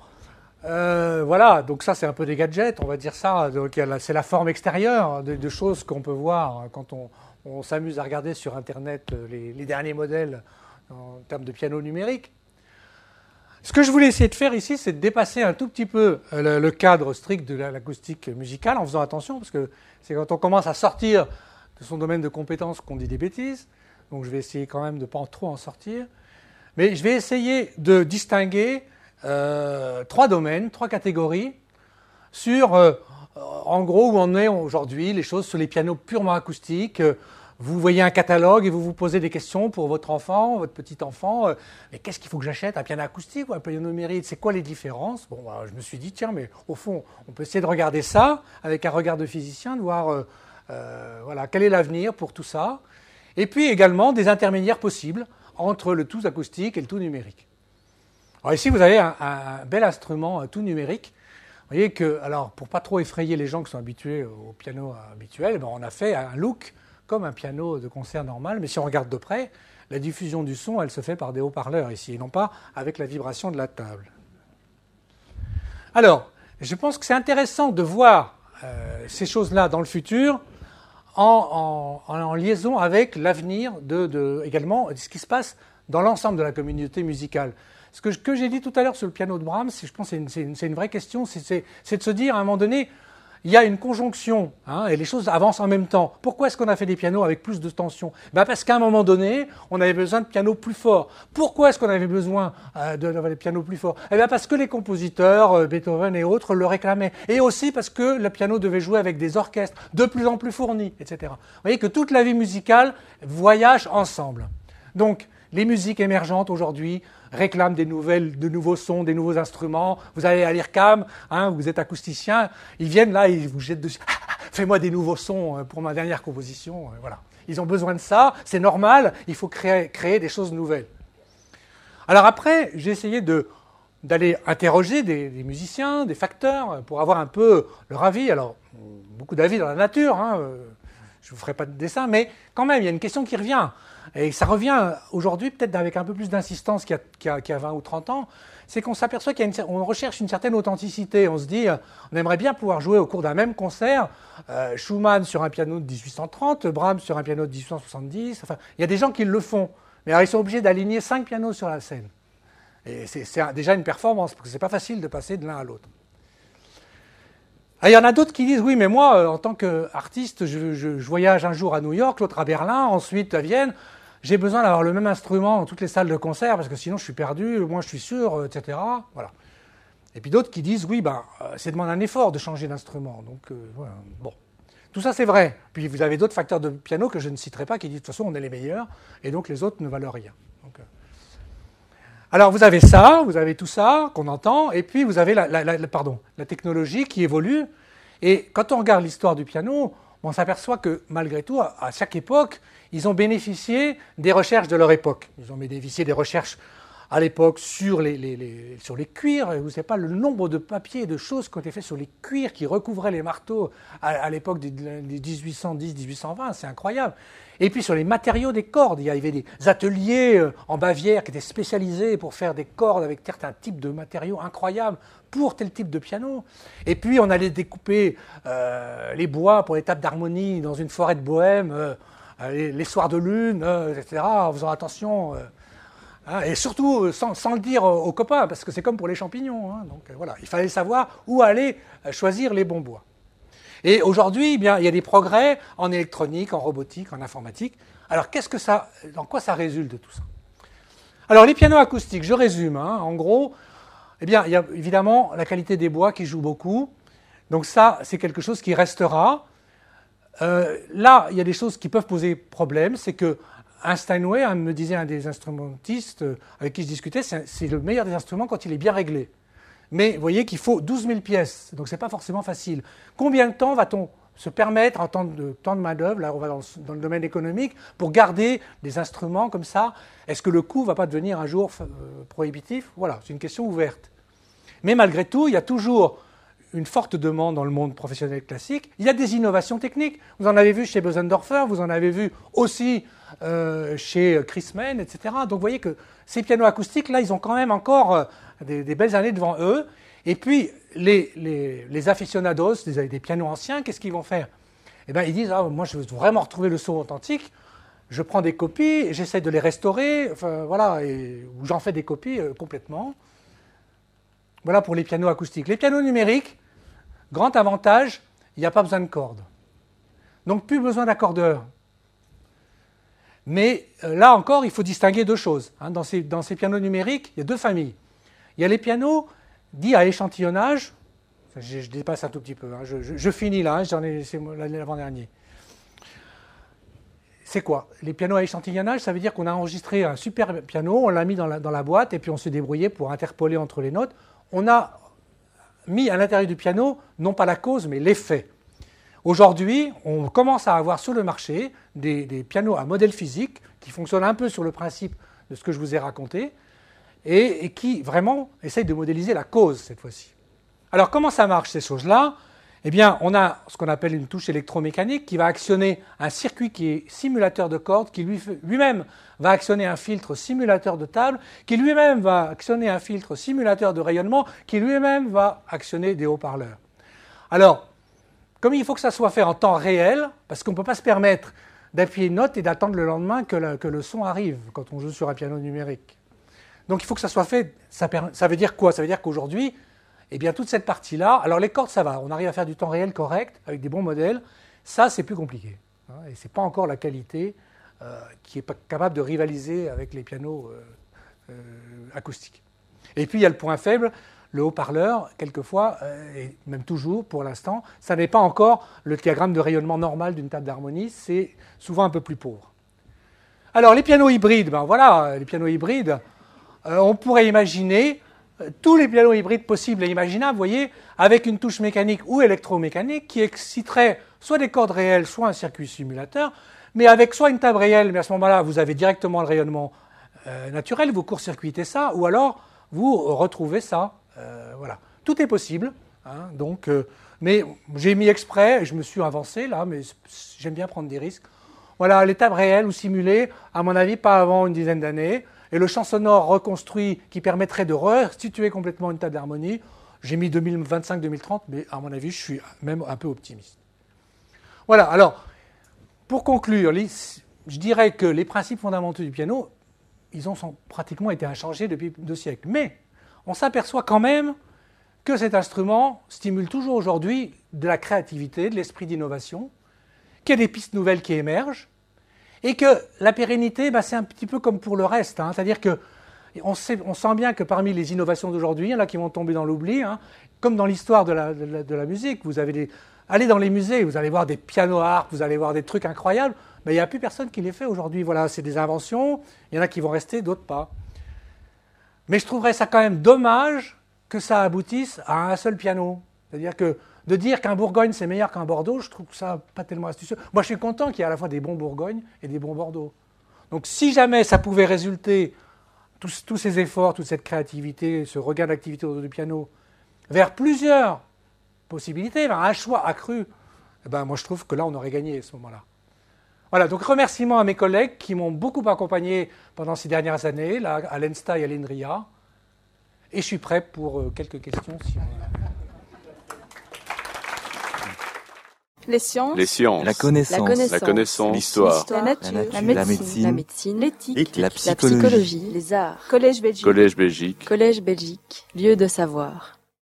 euh, voilà, donc ça c'est un peu des gadgets, on va dire ça. C'est la forme extérieure de, choses qu'on peut voir quand on, s'amuse à regarder sur Internet euh, les, derniers modèles en termes de piano numérique. Ce que je voulais essayer de faire ici, c'est de dépasser un tout petit peu euh, le, cadre strict de l'acoustique musicale en faisant attention, parce que c'est quand on commence à sortir de son domaine de compétences qu'on dit des bêtises. Donc je vais essayer quand même de ne pas trop en sortir. Mais je vais essayer de distinguer euh, trois domaines, trois catégories sur, euh, en gros, où on est aujourd'hui, les choses sur les pianos purement acoustiques. Vous voyez un catalogue et vous vous posez des questions pour votre enfant, votre petit enfant. Euh, mais qu'est-ce qu'il faut que j'achète Un piano acoustique ou un piano numérique C'est quoi les différences? Bon, bah, je me suis dit, tiens, mais au fond, on peut essayer de regarder ça avec un regard de physicien, de voir voilà, quel est l'avenir pour tout ça. Et puis également des intermédiaires possibles entre le tout acoustique et le tout numérique. Alors ici, vous avez un, bel instrument tout numérique. Vous voyez que, alors, pour pas trop effrayer les gens qui sont habitués au piano habituel, ben, on a fait un look comme un piano de concert normal, mais si on regarde de près, la diffusion du son, elle se fait par des haut-parleurs ici, et non pas avec la vibration de la table. Alors, je pense que c'est intéressant de voir euh, ces choses-là dans le futur en, liaison avec l'avenir de, également de ce qui se passe dans l'ensemble de la communauté musicale. Ce que, j'ai dit tout à l'heure sur le piano de Brahms, je pense que c'est une, vraie question, c'est de se dire à un moment donné, il y a une conjonction hein, et les choses avancent en même temps. Pourquoi est-ce qu'on a fait des pianos avec plus de tension? Ben Parce qu'à un moment donné, on avait besoin de pianos plus forts. Pourquoi est-ce qu'on avait besoin euh, des pianos plus forts? Eh bien Parce que les compositeurs, euh, Beethoven et autres, le réclamaient. Et aussi parce que le piano devait jouer avec des orchestres de plus en plus fournis, etc. Vous voyez que toute la vie musicale voyage ensemble. Donc, les musiques émergentes aujourd'hui réclament des de nouveaux sons, des nouveaux instruments. Vous allez à l'IRCAM, hein, vous êtes acousticien, ils viennent là, ils vous jettent dessus. Fais-moi des nouveaux sons euh, pour ma dernière composition. Euh, voilà. Ils ont besoin de ça, c'est normal, il faut créer, des choses nouvelles. Alors après, j'ai essayé d'aller interroger des, musiciens, des facteurs, pour avoir un peu leur avis. Alors, beaucoup d'avis dans la nature, hein, euh, je ne vous ferai pas de dessin, mais quand même, il y a une question qui revient. Et ça revient aujourd'hui peut-être avec un peu plus d'insistance qu'il y, a 20 ou 30 ans, c'est qu'on s'aperçoit qu'on recherche une certaine authenticité. On se dit, euh, on aimerait bien pouvoir jouer au cours d'un même concert, euh, Schumann sur un piano de 1830, Brahms sur un piano de 1870. Enfin, il y a des gens qui le font, mais alors ils sont obligés d'aligner cinq pianos sur la scène. Et c'est déjà une performance, parce que c'est pas facile de passer de l'un à l'autre. Ah, il y en a d'autres qui disent oui, mais moi, euh, en tant qu'artiste, je, voyage un jour à New York, l'autre à Berlin, ensuite à Vienne. J'ai besoin d'avoir le même instrument dans toutes les salles de concert parce que sinon je suis perdu, moi je suis sûr, euh, etc. Voilà. Et puis d'autres qui disent oui, ben, euh, c'est demande un effort de changer d'instrument. Donc voilà. Bon. Tout ça c'est vrai. Puis vous avez d'autres facteurs de piano que je ne citerai pas qui disent de toute façon on est les meilleurs et donc les autres ne valent rien. Alors vous avez ça, vous avez tout ça qu'on entend, et puis vous avez la, technologie qui évolue. Et quand on regarde l'histoire du piano, on s'aperçoit que malgré tout, à chaque époque, ils ont bénéficié des recherches de leur époque. Ils ont bénéficié des recherches à l'époque sur les, sur les cuirs. Vous ne savez pas le nombre de papiers et de choses qui ont été faits sur les cuirs qui recouvraient les marteaux à, l'époque des 1810-1820. C'est incroyable. Et puis sur les matériaux des cordes, il y avait des ateliers euh, en Bavière qui étaient spécialisés pour faire des cordes avec certains types de matériaux incroyables pour tel type de piano. Et puis on allait découper euh, les bois pour les tables d'harmonie dans une forêt de bohème, euh, les, soirs de lune, etc., en faisant attention. Hein, et surtout sans, le dire aux, copains, parce que c'est comme pour les champignons. Hein. donc voilà, il fallait savoir où aller choisir les bons bois. Et aujourd'hui, eh bien, il y a des progrès en électronique, en robotique, en informatique. Alors, qu'est-ce que ça, dans quoi ça résulte de tout ça? Alors, les pianos acoustiques, je résume. Hein. en gros, eh bien, il y a évidemment la qualité des bois qui joue beaucoup. Donc ça, c'est quelque chose qui restera. Euh, là, il y a des choses qui peuvent poser problème. C'est que un Steinway, me disait un des instrumentistes euh, avec qui je discutais, c'est le meilleur des instruments quand il est bien réglé. Mais vous voyez qu'il faut 12 000 pièces, donc ce n'est pas forcément facile. Combien de temps va-t-on se permettre, en temps de, temps de main-d'œuvre, là on va dans, le domaine économique, pour garder des instruments comme ça? Est-ce que le coût ne va pas devenir un jour euh, prohibitif? Voilà, c'est une question ouverte. Mais malgré tout, il y a toujours une forte demande dans le monde professionnel classique. Il y a des innovations techniques. Vous en avez vu chez Bösendorfer, vous en avez vu aussi euh, chez Chris Mann, etc. Donc vous voyez que ces pianos acoustiques, là, ils ont quand même encore euh, des, belles années devant eux. Et puis, les, les, aficionados des, des, pianos anciens, qu'est-ce qu'ils vont faire? Eh bien, ils disent ah, Moi, je veux vraiment retrouver le son authentique. Je prends des copies, j'essaie de les restaurer, enfin, voilà, ou j'en fais des copies euh, complètement. Voilà pour les pianos acoustiques. Les pianos numériques, grand avantage, il n'y a pas besoin de cordes. Donc, plus besoin d'accordeur. Mais euh, là encore, il faut distinguer deux choses. Hein. Dans, ces, pianos numériques, il y a deux familles. Il y a les pianos dits à échantillonnage. Je, dépasse un tout petit peu. Hein. Je, finis là, hein. j'en ai, c'est l'avant-dernier. C'est quoi? Les pianos à échantillonnage, ça veut dire qu'on a enregistré un super piano, on l'a mis dans la boîte et puis on s'est débrouillé pour interpoler entre les notes. On a mis à l'intérieur du piano, non pas la cause, mais l'effet. Aujourd'hui, on commence à avoir sur le marché des, pianos à modèle physique qui fonctionnent un peu sur le principe de ce que je vous ai raconté et, qui vraiment essayent de modéliser la cause cette fois-ci. Alors comment ça marche ces choses-là? Eh bien, on a ce qu'on appelle une touche électromécanique qui va actionner un circuit qui est simulateur de cordes, qui lui-même va actionner un filtre simulateur de table, qui lui-même va actionner un filtre simulateur de rayonnement, qui lui-même va actionner des haut-parleurs. Alors, comme il faut que ça soit fait en temps réel, parce qu'on ne peut pas se permettre d'appuyer une note et d'attendre le lendemain que, le son arrive quand on joue sur un piano numérique. Donc il faut que ça soit fait. Ça, veut dire quoi? Ça veut dire qu'aujourd'hui, eh bien, toute cette partie-là, alors les cordes, ça va, on arrive à faire du temps réel correct avec des bons modèles. Ça, c'est plus compliqué. Hein, et ce n'est pas encore la qualité euh, qui est capable de rivaliser avec les pianos euh, euh, acoustiques. Et puis il y a le point faible, le haut-parleur, quelquefois, euh, et même toujours pour l'instant, ça n'est pas encore le diagramme de rayonnement normal d'une table d'harmonie, c'est souvent un peu plus pauvre. Alors les pianos hybrides, ben voilà, les pianos hybrides, euh, on pourrait imaginer euh, tous les pianos hybrides possibles et imaginables, vous voyez, avec une touche mécanique ou électromécanique qui exciterait soit des cordes réelles, soit un circuit simulateur, mais avec soit une table réelle, mais à ce moment-là, vous avez directement le rayonnement naturel, vous court-circuitez ça, ou alors vous retrouvez ça voilà. Tout est possible. Hein, donc, euh, mais j'ai mis exprès, je me suis avancé là, mais j'aime bien prendre des risques. Voilà, l'étape réelle ou simulée, à mon avis, pas avant une dizaine d'années. Et le champ sonore reconstruit qui permettrait de restituer complètement une table d'harmonie, j'ai mis 2025-2030, mais à mon avis, je suis même un peu optimiste. Voilà, alors, pour conclure, je dirais que les principes fondamentaux du piano, ils ont pratiquement été inchangés depuis deux siècles. Mais on s'aperçoit quand même que cet instrument stimule toujours aujourd'hui de la créativité, de l'esprit d'innovation, qu'il y a des pistes nouvelles qui émergent, et que la pérennité, bah, c'est un petit peu comme pour le reste. Hein. C'est-à-dire que on, sent bien que parmi les innovations d'aujourd'hui, il y en a qui vont tomber dans l'oubli, hein. comme dans l'histoire de la, musique. Vous allez dans les musées, vous allez voir des pianos harp, vous allez voir des trucs incroyables, mais il n'y a plus personne qui les fait aujourd'hui. Voilà, c'est des inventions, il y en a qui vont rester, d'autres pas. Mais je trouverais ça quand même dommage que ça aboutisse à un seul piano. C'est-à-dire que de dire qu'un Bourgogne c'est meilleur qu'un Bordeaux, je trouve ça pas tellement astucieux. Moi, je suis content qu'il y ait à la fois des bons Bourgognes et des bons Bordeaux. Donc, si jamais ça pouvait résulter, tous, ces efforts, toute cette créativité, ce regain d'activité autour du piano, vers plusieurs possibilités, vers un choix accru, eh ben, moi, je trouve que là, on aurait gagné à ce moment-là. Voilà, donc remerciements à mes collègues qui m'ont beaucoup accompagné pendant ces dernières années, là, à l'ENSTA et à l'ENRIA. Et je suis prêt pour euh, quelques questions. Si on... Les sciences. Les sciences. La connaissance. La connaissance. L'histoire. La nature. La La nature. médecine. La médecine. L'éthique. L'éthique. La La psychologie. psychologie. Les arts. Collège Belgique. Collège Belgique. Collège Belgique. Lieu de savoir.